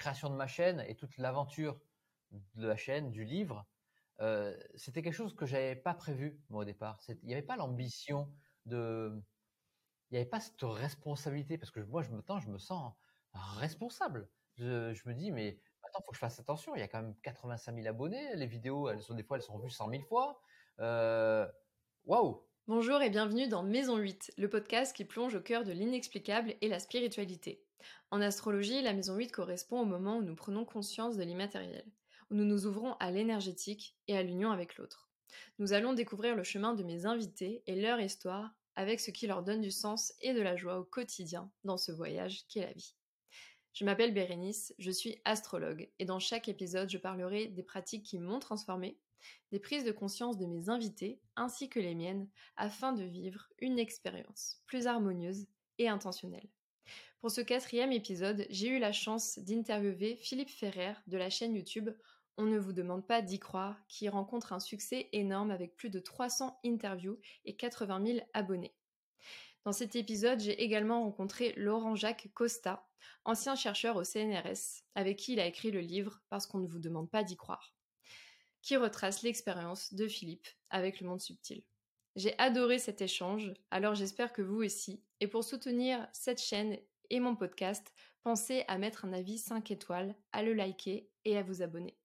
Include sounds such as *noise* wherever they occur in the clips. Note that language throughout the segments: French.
création de ma chaîne et toute l'aventure de la chaîne, du livre, euh, c'était quelque chose que j'avais pas prévu moi au départ. Il n'y avait pas l'ambition de, il n'y avait pas cette responsabilité parce que moi je me je me sens responsable. Je, je me dis mais attends, faut que je fasse attention. Il y a quand même 85 000 abonnés. Les vidéos, elles sont des fois elles sont vues 100 000 fois. Euh, waouh. Bonjour et bienvenue dans Maison 8, le podcast qui plonge au cœur de l'inexplicable et la spiritualité. En astrologie, la maison 8 correspond au moment où nous prenons conscience de l'immatériel, où nous nous ouvrons à l'énergétique et à l'union avec l'autre. Nous allons découvrir le chemin de mes invités et leur histoire avec ce qui leur donne du sens et de la joie au quotidien dans ce voyage qu'est la vie. Je m'appelle Bérénice, je suis astrologue et dans chaque épisode je parlerai des pratiques qui m'ont transformée, des prises de conscience de mes invités ainsi que les miennes afin de vivre une expérience plus harmonieuse et intentionnelle. Pour ce quatrième épisode, j'ai eu la chance d'interviewer Philippe Ferrer de la chaîne YouTube On ne vous demande pas d'y croire, qui rencontre un succès énorme avec plus de 300 interviews et 80 000 abonnés. Dans cet épisode, j'ai également rencontré Laurent-Jacques Costa, ancien chercheur au CNRS, avec qui il a écrit le livre Parce qu'on ne vous demande pas d'y croire, qui retrace l'expérience de Philippe avec le monde subtil. J'ai adoré cet échange, alors j'espère que vous aussi. Et pour soutenir cette chaîne et mon podcast, pensez à mettre un avis 5 étoiles, à le liker et à vous abonner.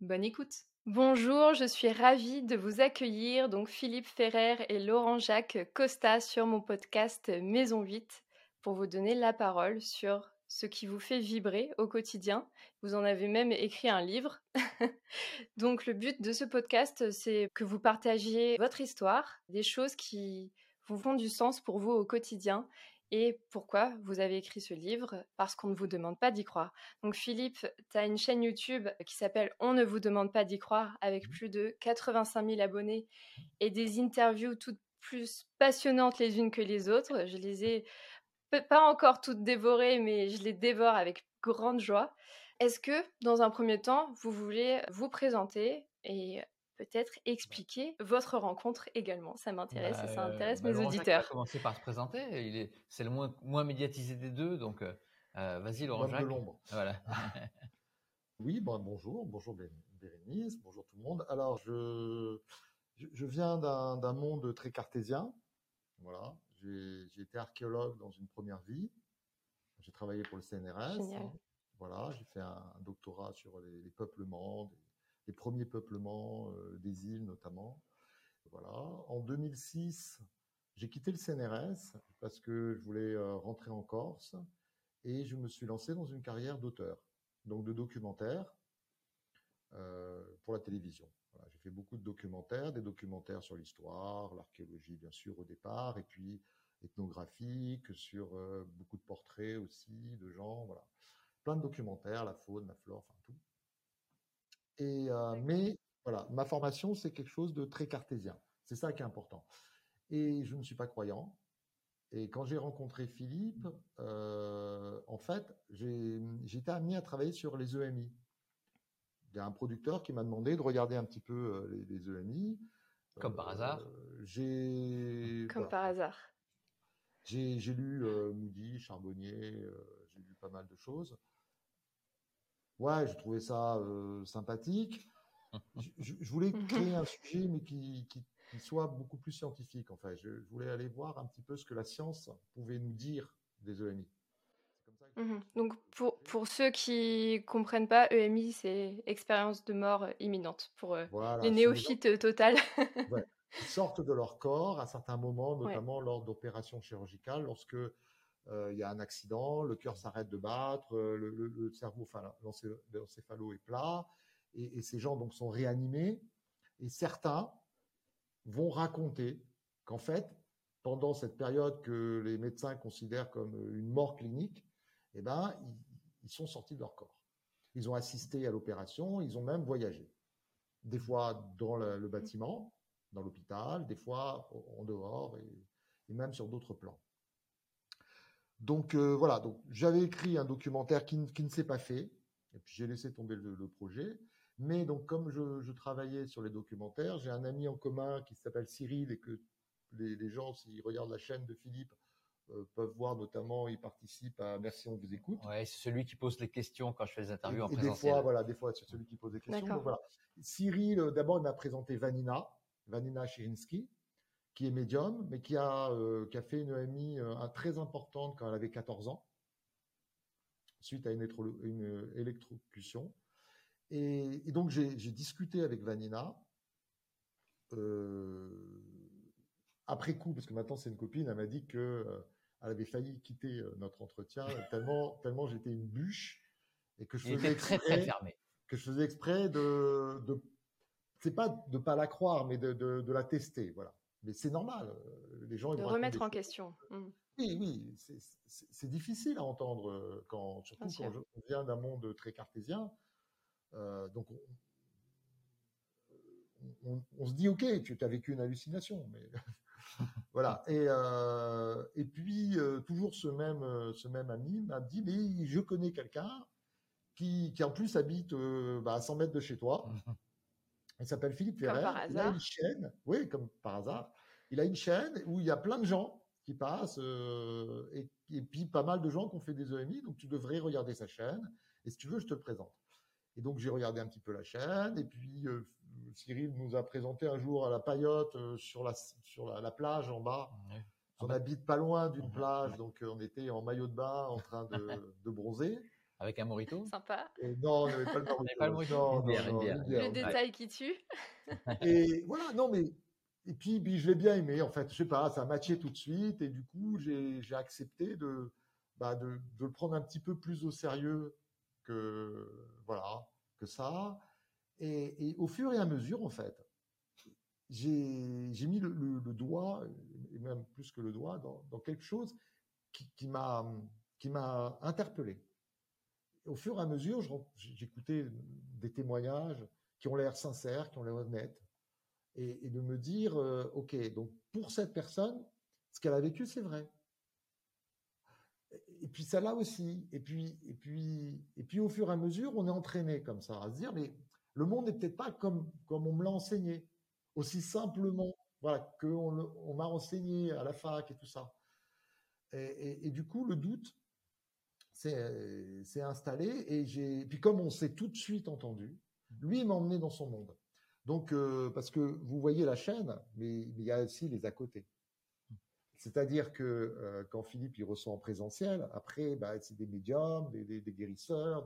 Bonne écoute Bonjour, je suis ravie de vous accueillir, donc Philippe Ferrer et Laurent-Jacques Costa sur mon podcast Maison 8 pour vous donner la parole sur ce qui vous fait vibrer au quotidien. Vous en avez même écrit un livre. *laughs* Donc le but de ce podcast, c'est que vous partagiez votre histoire, des choses qui vous font du sens pour vous au quotidien et pourquoi vous avez écrit ce livre? Parce qu'on ne vous demande pas d'y croire. Donc Philippe, tu as une chaîne YouTube qui s'appelle On ne vous demande pas d'y croire avec mmh. plus de 85 000 abonnés et des interviews toutes plus passionnantes les unes que les autres. Je les ai pas encore toutes dévorées, mais je les dévore avec grande joie. Est-ce que, dans un premier temps, vous voulez vous présenter et peut-être expliquer votre rencontre également Ça m'intéresse et ça bah, intéresse bah, mes auditeurs. Va commencer par se présenter. Il est, c'est le moins, moins médiatisé des deux, donc euh, euh, vas-y Laurent Jacques. de l'ombre. *laughs* Voilà. *laughs* oui, bon, bonjour, bonjour Bérénice, bonjour tout le monde. Alors je, je viens d'un monde très cartésien. Voilà, j'ai été archéologue dans une première vie. J'ai travaillé pour le CNRS. Voilà, j'ai fait un, doctorat sur les, peuplements, les premiers peuplements euh, des îles notamment. Voilà. En 2006, j'ai quitté le CNRS parce que je voulais euh, rentrer en Corse et je me suis lancé dans une carrière d'auteur, donc de documentaire euh, pour la télévision. j'ai fait beaucoup de documentaires, des documentaires sur l'histoire, l'archéologie bien sûr au départ, et puis ethnographique, sur beaucoup de portraits aussi de gens, voilà. Plein de documentaires, la faune, la flore, enfin tout. Et, euh, mais voilà, ma formation, c'est quelque chose de très cartésien. C'est ça qui est important. Et je ne suis pas croyant. Et quand j'ai rencontré Philippe, euh, en fait, j'ai été amené à travailler sur les EMI. Il y a un producteur qui m'a demandé de regarder un petit peu les, les EMI. Comme par hasard. J'ai. Comme par hasard. J'ai lu euh, Moody, Charbonnier, euh, j'ai lu pas mal de choses. Ouais, j'ai trouvé ça euh, sympathique. Je, voulais créer un sujet, mais qui, soit beaucoup plus scientifique. En fait, je, voulais aller voir un petit peu ce que la science pouvait nous dire des EMI. Mhm. Donc, pour, pour ceux qui comprennent pas, EMI, c'est expérience de mort imminente pour les néophytes total. ouais sortent de leur corps à certains moments, notamment lors d'opérations chirurgicales, lorsque euh, il y a un accident, le cœur s'arrête de battre, euh, le, cerveau, enfin l'encéphalo est plat, et, ces gens donc sont réanimés. Et certains vont raconter qu'en fait, pendant cette période que les médecins considèrent comme une mort clinique, eh ben, ils sont sortis de leur corps. Ils ont assisté à l'opération, ils ont même voyagé. Des fois dans le bâtiment, dans l'hôpital, des fois en dehors et, même sur d'autres plans. Donc euh, voilà, donc j'avais écrit un documentaire qui, ne s'est pas fait, et puis j'ai laissé tomber le, projet. Mais donc comme je, travaillais sur les documentaires, j'ai un ami en commun qui s'appelle Cyril et que les, gens, s'ils regardent la chaîne de Philippe, peuvent voir notamment, ils participent à Merci, on vous écoute. Ouais, c'est celui qui pose les questions quand je fais les interviews en et présentiel. Des fois, voilà, des fois, c'est celui qui pose des questions. Donc, voilà. Cyril, d'abord, il m'a présenté Vanina, Vanina Chirinsky, qui est médium, mais qui a, qui a fait une EMI très importante quand elle avait 14 ans, suite à une, une électrocution. Et, donc, j'ai discuté avec Vanina. Euh, après coup, parce que maintenant c'est une copine, elle m'a dit que euh, elle avait failli quitter euh, notre entretien tellement, *laughs* tellement j'étais une bûche et que je faisais exprès, très, très fermé. que je faisais exprès de, de c'est pas de pas la croire, mais de, de, la tester, voilà. Mais c'est normal, les gens de remettre en question. Mmh. Oui, oui, c'est difficile à entendre quand, surtout quand je viens d'un monde très cartésien. Euh, donc, on, se dit, OK, tu as vécu une hallucination, mais *laughs* voilà. Et, euh, et puis, euh, toujours ce même, ce même ami m'a dit, mais je connais quelqu'un qui, qui, en plus habite bah, à 100 mètres de chez toi. *laughs* Il s'appelle Philippe Ferrer. Il a une chaîne, oui, comme par hasard. Il a une chaîne où il y a plein de gens qui passent et, et, puis pas mal de gens qui ont fait des EMI. Donc tu devrais regarder sa chaîne. Et si tu veux, je te le présente. Et donc j'ai regardé un petit peu la chaîne. Et puis Cyril nous a présenté un jour à la paillote euh, sur la sur la, plage en bas. On habite pas loin d'une plage, donc euh, on était en maillot de bain en train de, *laughs* de bronzer. Avec un morito? Sympa. non, on n'avait pas le *laughs* morito. Le détail qui tue. et voilà, non mais et puis, puis je l'ai bien aimé. En fait, je sais pas, ça a matché tout de suite et du coup j'ai accepté de, bah, de le prendre un petit peu plus au sérieux que voilà que ça. Et, au fur et à mesure, en fait, j'ai mis le, doigt, et même plus que le doigt, dans, quelque chose qui, qui m'a interpellé. Au fur et à mesure, j'écoutais des témoignages qui ont l'air sincères, qui ont l'air honnêtes, et, de me dire, euh, ok, donc pour cette personne, ce qu'elle a vécu, c'est vrai. Et puis ça là aussi. Et puis, et puis, et puis au fur et à mesure, on est entraîné comme ça à se dire, mais le monde n'est peut-être pas comme, comme on me l'a enseigné, aussi simplement, voilà, qu'on on, m'a enseigné à la fac et tout ça. Et, du coup, le doute s'est installé et j'ai, puis comme on s'est tout de suite entendu, lui m'a emmené dans son monde. Donc, euh, parce que vous voyez la chaîne, mais, il y a aussi les à côté. C'est-à-dire que euh, quand Philippe il reçoit en présentiel, après, bah, c'est des médiums, des, guérisseurs,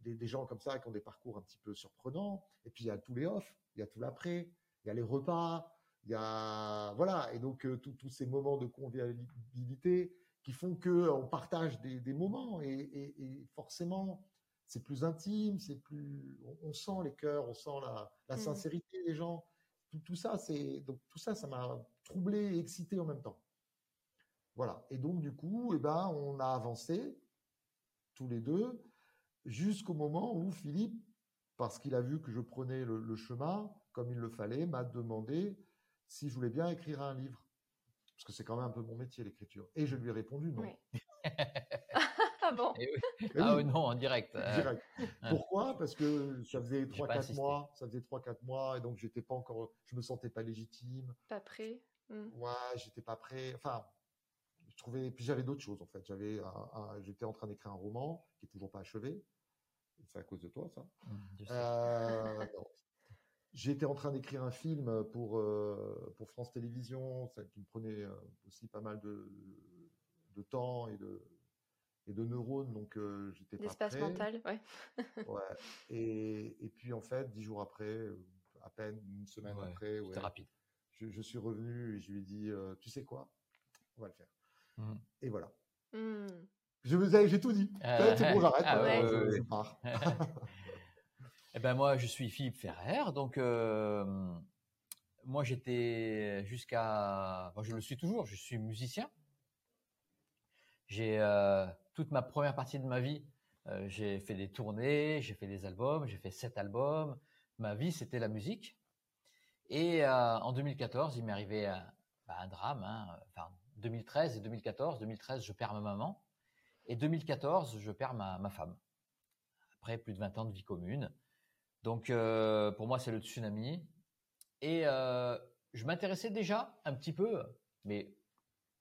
des, des, gens comme ça qui ont des parcours un petit peu surprenants. Et puis il y a tous les off, il y a tout l'après, il y a les repas, il y a voilà. Et donc euh, tous ces moments de convivialité qui font que on partage des, moments et, forcément c'est plus intime, c'est plus, on, sent les cœurs, on sent la, mmh. sincérité des gens. Tout, tout ça, c'est donc tout ça, ça m'a troublé et excité en même temps. Voilà. Et donc du coup, eh ben, on a avancé tous les deux jusqu'au moment où Philippe, parce qu'il a vu que je prenais le, chemin comme il le fallait, m'a demandé si je voulais bien écrire un livre. Parce que c'est quand même un peu mon métier, l'écriture. Et je lui ai répondu non. ah *laughs* bon eh *laughs* Ah oui, non, en direct. Euh. direct. Pourquoi? Parce que ça faisait 3-4 mois, ça faisait 3-4 mois, et donc j'étais pas encore, je me sentais pas légitime. Pas prêt. Hmm. Ouais, j'étais pas prêt. Enfin, je trouvais, puis j'avais d'autres choses en fait. J'avais, j'étais en train d'écrire un roman qui est toujours pas achevé. C'est à cause de toi, ça. Mmh, euh, J'étais en train d'écrire un film pour, euh, pour France Télévisions, ça, qui me prenait euh, aussi pas mal de, de temps et de, et de neurones, donc j'étais pas L'espace mental, ouais. ouais. Et, et, puis en fait, dix jours après, à peine une semaine après, ouais, rapide. Je, je, suis revenu et je lui ai dit, tu sais quoi, on va le faire. Mmh. Et voilà. Mmh. Je vous ai, j'ai tout dit. Euh, c'est bon, j'arrête. Ah, *laughs* eh ben moi, je suis Philippe Ferrer, donc euh, moi j'étais jusqu'à, bon, je le suis toujours, je suis musicien. J'ai euh, toute ma première partie de ma vie, euh, j'ai fait des tournées, j'ai fait des albums, j'ai fait sept albums. Ma vie, c'était la musique. Et euh, en 2014, il m'est arrivé un, bah, un drame. Hein, enfin, 2013 et 2014. 2013, je perds ma maman. Et 2014, je perds ma, femme. Après plus de 20 ans de vie commune. Donc euh, pour moi, c'est le tsunami. Et euh, je m'intéressais déjà un petit peu, mais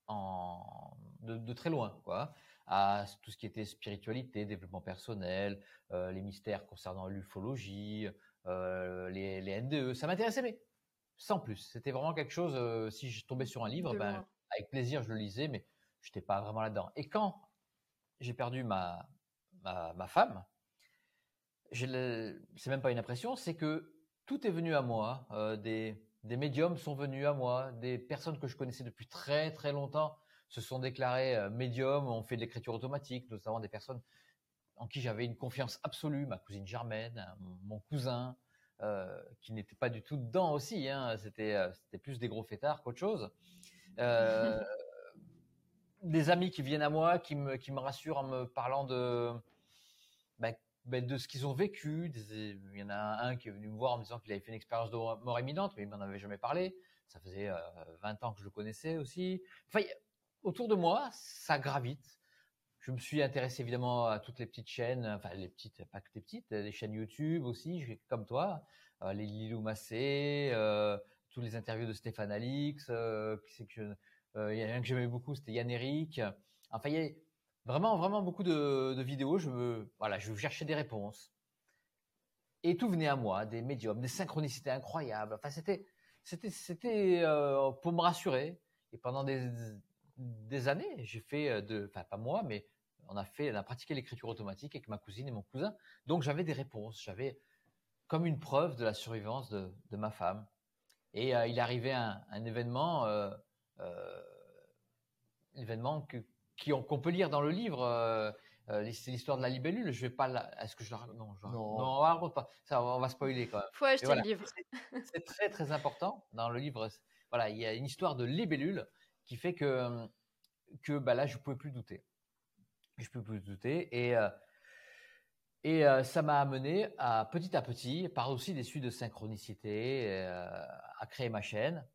en de, très loin, quoi, à tout ce qui était spiritualité, développement personnel, euh, les mystères concernant l'ufologie, euh, les, les, NDE. Ça m'intéressait, mais sans plus. C'était vraiment quelque chose. Euh, si je tombais sur un livre, ben, avec plaisir, je le lisais, mais je n'étais pas vraiment là-dedans. Et quand j'ai perdu ma, ma, ma femme, c'est même pas une impression, c'est que tout est venu à moi. Des, des médiums sont venus à moi, des personnes que je connaissais depuis très très longtemps se sont déclarées euh, médiums, ont fait de l'écriture automatique, notamment des personnes en qui j'avais une confiance absolue, ma cousine Germaine, mon cousin, euh, qui n'était pas du tout dedans aussi, hein, c'était c'était plus des gros fêtards qu'autre chose. des amis qui viennent à moi, qui me, qui me rassurent en me parlant de, bah, ben, de ce qu'ils ont vécu. il y en a un qui est venu me voir en me disant qu'il avait fait une expérience de mort imminente, mais il m'en avait jamais parlé. Ça faisait 20 euh, ans que je le connaissais aussi. Enfin, autour de moi, ça gravite. Je me suis intéressé évidemment à toutes les petites chaînes, enfin les petites, pas que les petites, les chaînes YouTube aussi, comme toi, euh, les Lilou Massé, euh, tous les interviews de Stéphane Alix, euh, que il y a un que j'aimais beaucoup, c'était Yann Eric. Enfin, il y a, Vraiment, vraiment beaucoup de, vidéos. Je me, voilà, je cherchais des réponses. Et tout venait à moi, des médiums, des synchronicités incroyables. Enfin, c'était, c'était, c'était euh, pour me rassurer. Et pendant des, des années, j'ai fait euh, de, enfin pas moi, mais on a fait, on a pratiqué l'écriture automatique avec ma cousine et mon cousin. Donc j'avais des réponses. J'avais comme une preuve de la survivance de, de ma femme. Et euh, il arrivait un, un événement, euh, euh, événement que, qu'on peut lire dans le livre. Euh, euh, c'est l'histoire de la libellule. Je vais pas Est-ce que je la non, je... non, on la raconte pas. Ça, on va spoiler quand même. Faut acheter le livre. C'est très très important dans le livre. Voilà, il y a une histoire de libellule qui fait que que bah là je pouvais plus douter. Je peux plus douter et euh, et ça m'a amené à petit à petit, par aussi des suites de synchronicité, à créer ma chaîne.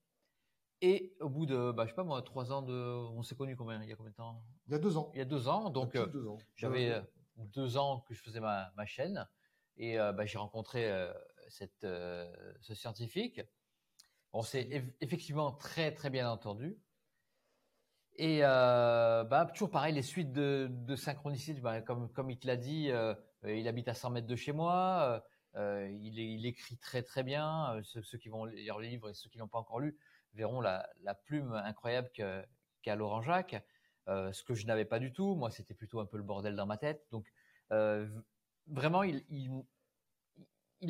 Et au bout de, bah, je sais pas moi, trois ans de, on s'est connu combien, il y a combien de temps? Il y a deux ans. Il y a deux ans, donc euh, j'avais euh, deux ans que je faisais ma, ma chaîne et euh, bah, j'ai rencontré cette, ce scientifique. On s'est effectivement très très bien entendu. Et bah, toujours pareil, les suites de, de synchronicité, bah, comme, comme il te l'a dit, il habite à 100 mètres de chez moi, il, il, écrit très très bien, ceux, qui vont lire le livre et ceux qui l'ont pas encore lu, verront la, plume incroyable qu'a Laurent Jacques, euh, ce que je n'avais pas du tout. Moi, c'était plutôt un peu le bordel dans ma tête. Donc, euh, vraiment, il,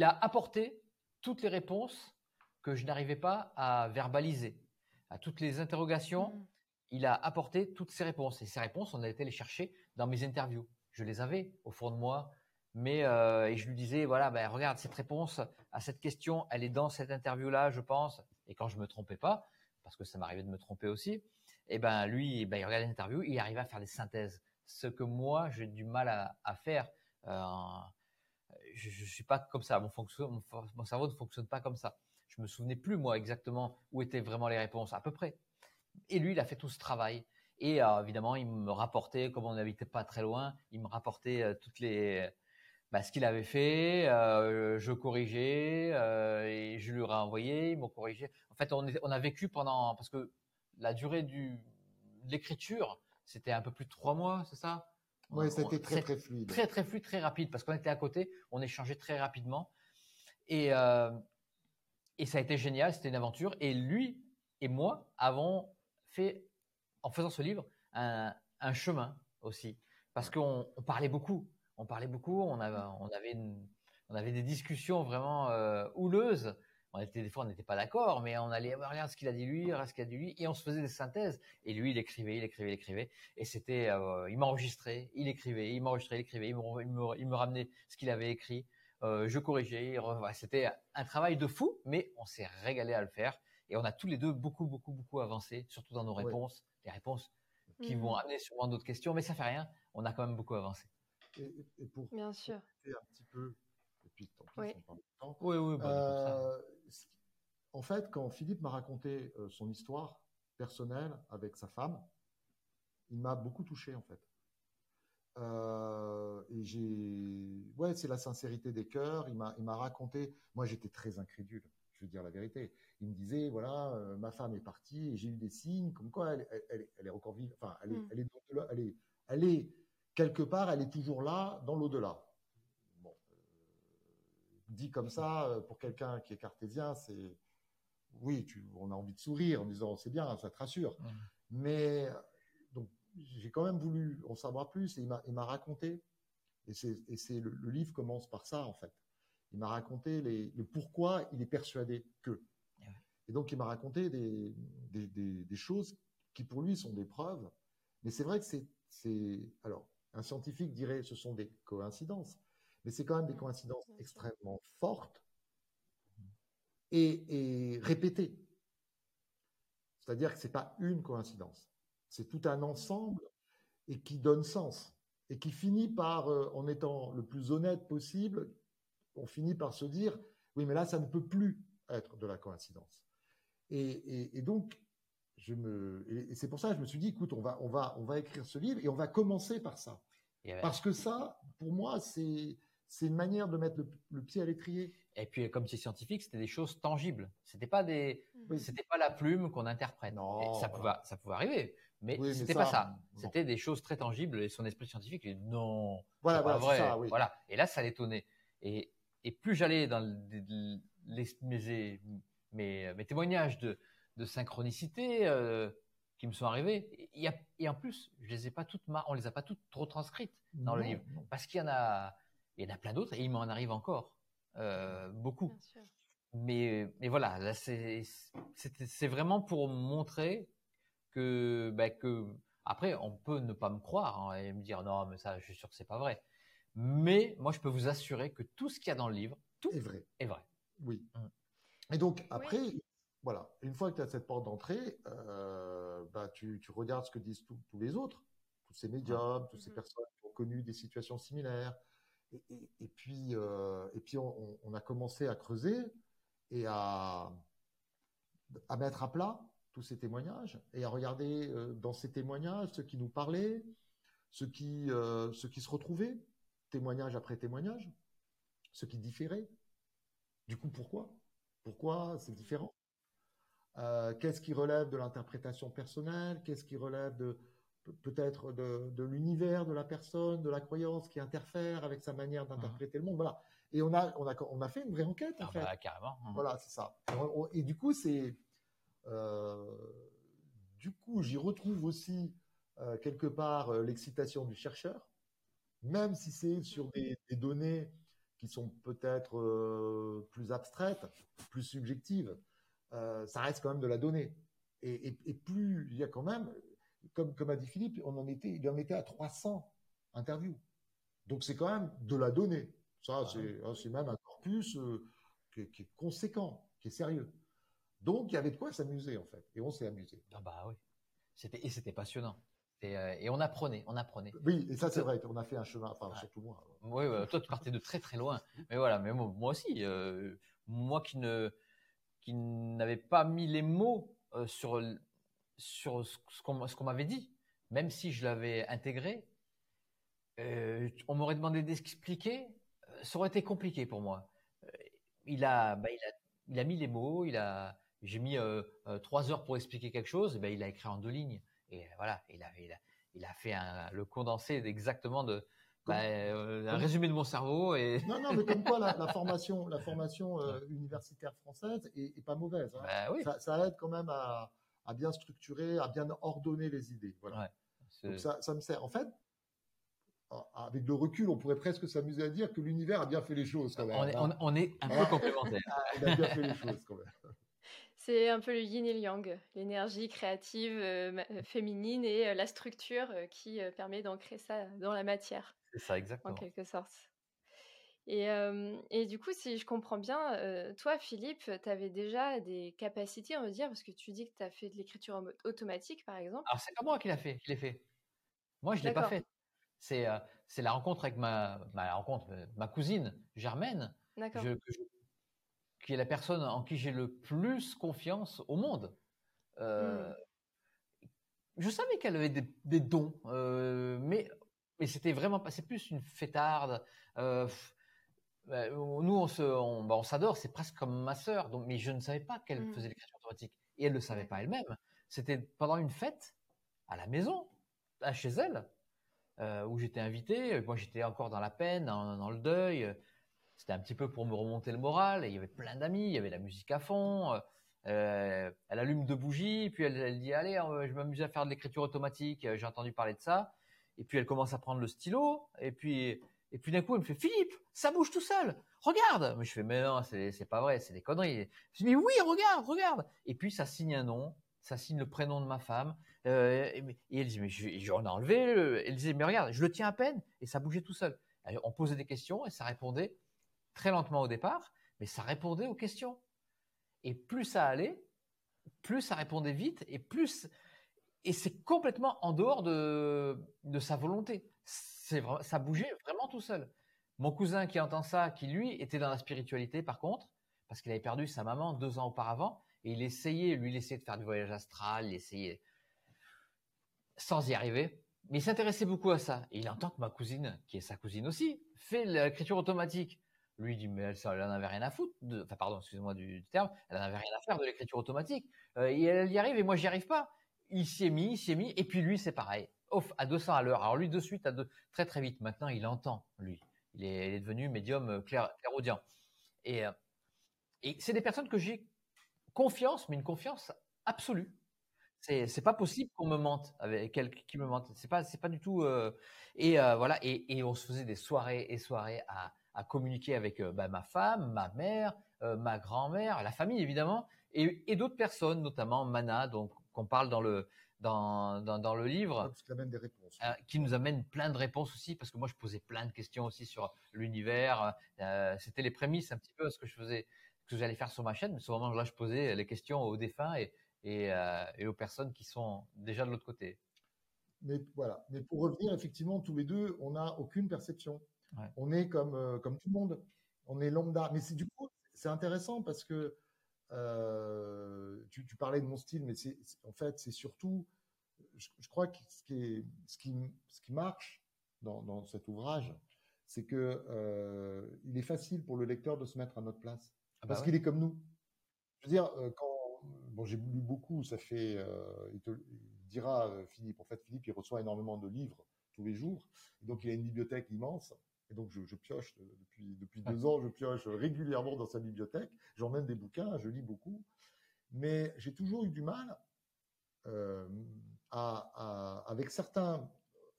a apporté toutes les réponses que je n'arrivais pas à verbaliser. À toutes les interrogations, mmh. Il a apporté toutes ces réponses. Et ces réponses, on a été les chercher dans mes interviews. Je les avais au fond de moi, mais euh, et je lui disais voilà, ben, regarde cette réponse à cette question, elle est dans cette interview-là, je pense. Et quand je me trompais pas, parce que ça m'arrivait de me tromper aussi, et eh ben lui, ben, il regardait l'interview, il arrivait à faire des synthèses, ce que moi j'ai du mal à, faire. Euh, je, je suis pas comme ça, mon, mon, cerveau ne fonctionne pas comme ça. Je me souvenais plus moi exactement où étaient vraiment les réponses, à peu près. Et lui, il a fait tout ce travail. Et euh, évidemment, il me rapportait, comme on n'habitait pas très loin, il me rapportait euh, toutes les bah, ce qu'il avait fait, euh, je corrigeais euh, et je lui ai envoyé, ils m'ont corrigé. En fait, on, on, a vécu pendant parce que la durée du de l'écriture, c'était un peu plus de trois mois, c'est ça? Oui, c'était très très fluide. Très très fluide, très rapide parce qu'on était à côté, on échangeait très rapidement et et ça a été génial, c'était une aventure. Et lui et moi avons fait en faisant ce livre un, chemin aussi parce qu'on on parlait beaucoup on parlait beaucoup, on avait, on avait, on avait des discussions vraiment euh, houleuses. On était, des fois, on n'était pas d'accord, mais on allait regarde ce qu'il a dit lui, regarde ce qu'il a dit lui, et on se faisait des synthèses. Et lui, il écrivait, il écrivait, il écrivait, et c'était, euh, il m'enregistrait, il écrivait, il m'enregistrait, il écrivait, il me, il me, ramenait ce qu'il avait écrit, euh, je corrigeais. C'était un travail de fou, mais on s'est régalé à le faire, et on a tous les deux beaucoup, beaucoup, beaucoup avancé, surtout dans nos réponses, les réponses qui vont mmh. amener sûrement d'autres questions, mais ça fait rien, on a quand même beaucoup avancé. Et, pour Bien sûr. un petit peu, et puis tant pis, oui. on parle de temps. Oui, oui, bah, euh, en fait, quand Philippe m'a raconté euh, son histoire personnelle avec sa femme, il m'a beaucoup touché en fait. Euh, et j'ai, ouais, c'est la sincérité des cœurs. Il m'a, il m'a raconté. Moi, j'étais très incrédule. Je veux dire la vérité. Il me disait, voilà, euh, ma femme est partie et j'ai eu des signes comme quoi elle, elle, elle est encore vive. Enfin, elle est, Mm. elle, est, elle, est, elle est quelque part, elle est toujours là, dans l'au-delà. Bon, euh, dit comme ça, euh, pour quelqu'un qui est cartésien, c'est oui, tu, on a envie de sourire en disant c'est bien, ça te rassure. Mm. Mais donc j'ai quand même voulu en savoir plus et il m'a, il m'a raconté. Et c'est, et c'est le, le livre commence par ça en fait. Il m'a raconté les, le pourquoi il est persuadé que. Et ouais. Et donc il m'a raconté des, des, des, des choses qui pour lui sont des preuves. Mais c'est vrai que c'est, alors un scientifique dirait ce sont des coïncidences, mais c'est quand même des coïncidences extrêmement fortes et, et répétées. C'est-à-dire que c'est pas une coïncidence, c'est tout un ensemble et qui donne sens et qui finit par, euh, en étant le plus honnête possible, on finit par se dire oui, mais là, ça ne peut plus être de la coïncidence. Et, et, et donc, je me, et, et c'est pour ça que je me suis dit, écoute, on va, on va, on va écrire ce livre et on va commencer par ça, ouais. parce que ça, pour moi, c'est, c'est une manière de mettre le, le pied à l'étrier. Et puis, comme c'est scientifique, c'était des choses tangibles. C'était pas des, Oui. c'était pas la plume qu'on interprète. Non, Et ça pouvait, ça pouvait arriver, mais Oui, c'était pas ça. C'était des choses très tangibles. Et son esprit scientifique, il dit non, Voilà, c'est pas voilà, vrai. c'est ça, oui. Voilà. Et là, ça l'étonnait. Et, et plus j'allais dans le- les, mes, mes, mes témoignages de, de synchronicité euh, qui me sont arrivés, et en plus, je les ai pas toutes, on les a pas toutes retranscrites dans le livre, non. parce qu'il y en a, il y en a plein d'autres et il m'en arrive encore euh, beaucoup. Bien sûr. Mais, mais voilà, là, c'est, vraiment pour montrer que, bah, que, après, on peut ne pas me croire hein, et me dire non, mais ça, je suis sûr que c'est pas vrai. Mais moi, je peux vous assurer que tout ce qu'il y a dans le livre, tout C'est vrai. est vrai. Oui. Mm. Et donc, après, voilà, une fois que tu as cette porte d'entrée, euh, bah, tu, tu regardes ce que disent tous- tous les autres, tous ces médiums, toutes ces Mhm. personnes qui ont connu des situations similaires. Et, et- et puis, euh, et puis on, on- on a commencé à creuser et à, à mettre à plat tous ces témoignages et à regarder euh, dans ces témoignages ce qui nous parlait, ce qui, euh, ce qui se retrouvait, témoignage après témoignage, ce qui différait. Du coup, pourquoi? Pourquoi c'est différent? Euh, Qu'est-ce qui relève de l'interprétation personnelle? Qu'est-ce qui relève de pe- peut-être de, de l'univers de la personne, de la croyance qui interfère avec sa manière d'interpréter le monde? Voilà. Et on a, on a, on a fait une vraie enquête en Ah fait. bah, carrément. hein. Voilà, c'est ça. Et, on- on- et du coup, c'est, euh, du coup, j'y retrouve aussi euh, quelque part l'excitation du chercheur, même si c'est sur des, des données qui sont peut-être euh, plus abstraites, plus subjectives, euh, ça reste quand même de la donnée. Et, et- et plus il y a quand même, comme, comme a dit Philippe, on en était, il en était à 300 interviews. Donc c'est quand même de la donnée. Ça, Ah c'est hein, c'est même un corpus euh, qui, est, qui est conséquent, qui est sérieux. Donc il y avait de quoi s'amuser en fait, et on s'est amusé. Ah bah oui. C'était, et c'était passionnant. Et, euh, et on apprenait, on apprenait. Oui, et ça c'est vrai qu'on a fait un chemin, enfin Ouais. surtout moi. Oui, ouais, toi, tu partais de très très loin. *laughs* Mais voilà, mais moi, moi aussi, euh, moi qui ne qui n'avais pas mis les mots euh, sur sur ce ce qu'on m'avait dit, même si je l'avais intégré, euh, on m'aurait demandé d'expliquer, ça aurait été compliqué pour moi. Il a, bah, il a, il a mis les mots, il a, j'ai mis trois heures pour expliquer quelque chose, et ben il a écrit en deux lignes. Et voilà, il a, il a, il a fait un, le condensé exactement de, bah, euh, un résumé de mon cerveau et Non, non, mais comme quoi la, la *laughs* formation, la formation euh, universitaire française est, est pas mauvaise. hein. bah oui, Ça, ça aide quand même à, à bien structurer, à bien ordonner les idées. Voilà. Ouais. c'est- Donc ça, ça me sert. En fait, avec le recul, on pourrait presque s'amuser à dire que l'univers a bien fait les choses quand même. on, est, hein. on, on est un peu Ah. complémentaires. *laughs* Il a bien fait les choses quand même. C'est un peu le yin et le yang, l'énergie créative euh, euh, féminine et euh, la structure euh, qui permet d'ancrer ça dans la matière, C'est ça, en exactement. quelque sorte. Et, et du coup, si je comprends bien, toi, Philippe, tu avais déjà des capacités, on va dire, parce que tu dis que tu as fait de l'écriture en automatique, par exemple. Alors, c'est pas moi qui l'a fait, qui l'ai fait. Moi, je l'ai pas fait. C'est c'est la rencontre avec ma, ma rencontre, ma cousine Germaine, D'accord. je- que je- qui est la personne en qui j'ai le plus confiance au monde. Euh, Je savais qu'elle avait des, des dons, euh, mais, mais c'était vraiment pas. C'est plus une fêtarde. euh, bah, nous, on se, on, bah, on s'adore, c'est presque comme ma sœur. Donc, mais je ne savais pas qu'elle Mm. faisait l'écriture automatique et elle le savait pas elle-même. C'était pendant une fête à la maison, à chez elle, où j'étais invité. Moi, j'étais encore dans la peine, dans, dans le deuil. C'était un petit peu pour me remonter le moral. Il y avait plein d'amis, il y avait la musique à fond. Euh, elle allume deux bougies, puis elle, dit allez, euh, je m'amuse à faire de l'écriture automatique. Euh, J'ai entendu parler de ça. Et puis elle commence à prendre le stylo. Et puis et puis d'un coup, elle me fait Philippe, ça bouge tout seul. Regarde. Mais je fais mais non, c'est pas vrai, c'est des conneries. Je dis oui, regarde, regarde. Et puis ça signe un nom, ça signe le prénom de ma femme. Euh, et, et elle dit mais je- j'en ai enlevé. le- Elle disait mais regarde, je le tiens à peine et ça bougeait tout seul. On posait des questions et ça répondait très lentement au départ, mais ça répondait aux questions. Et plus ça allait, plus ça répondait vite et plus et c'est complètement en dehors de, de sa volonté. C'est ça bougeait vraiment tout seul. Mon cousin qui entend ça, qui lui était dans la spiritualité par contre, parce qu'il avait perdu sa maman deux ans auparavant, et il essayait, lui, il essayait de faire du voyage astral, il essayait sans y arriver. Mais il s'intéressait beaucoup à ça. Et il entend que ma cousine, qui est sa cousine aussi, fait l'écriture automatique. Lui dit mais elle, ça, avait rien à foutre. Enfin pardon, excusez-moi du, terme, elle en avait rien à faire de l'écriture automatique. Euh, et elle y arrive et moi j'y arrive pas. Il s'y est mis, il s'y est mis. Et puis lui c'est pareil, off à 200 à l'heure. Alors lui de suite à très très vite. Maintenant il entend lui. Il est, devenu médium euh, clair, clairaudient. Et, euh, et c'est des personnes que j'ai confiance, mais une confiance absolue. C'est c'est pas possible qu'on me mente avec quelqu'un qui me mente. C'est pas c'est pas du tout. et voilà et, et on se faisait des soirées et soirées à, à communiquer avec euh, bah, ma femme, ma mère, euh, ma grand-mère, la famille évidemment et, et d'autres personnes, notamment Mana, donc qu'on parle dans le dans dans, dans le livre Parce qu'il amène des réponses. euh, qui nous amène plein de réponses aussi, parce que moi je posais plein de questions aussi sur l'univers. Euh, C'était les prémices un petit peu ce que je faisais, ce que j'allais faire sur ma chaîne, mais souvent là je posais les questions aux défunts et, et, euh, et aux personnes qui sont déjà de l'autre côté. Mais voilà. Mais pour revenir, effectivement, tous les deux, on n'a aucune perception. Ouais. On est comme, euh, comme tout le monde. On est lambda. Mais c'est du coup, c'est intéressant parce que euh, tu, tu parlais de mon style, mais c'est en fait, c'est surtout, je, je crois que ce qui, est, ce qui, ce qui marche dans, dans cet ouvrage, c'est que euh, il est facile pour le lecteur de se mettre à notre place Ah bah parce ouais. qu'il est comme nous. Je veux dire, quand bon, j'ai lu beaucoup, ça fait, il te il dira Philippe. En fait, Philippe, il reçoit énormément de livres tous les jours, et donc il a une bibliothèque immense. Et donc je, je pioche euh, depuis depuis deux ans, je pioche régulièrement dans sa bibliothèque. J'emmène des bouquins, je lis beaucoup, mais j'ai toujours eu du mal euh, à, à- avec certains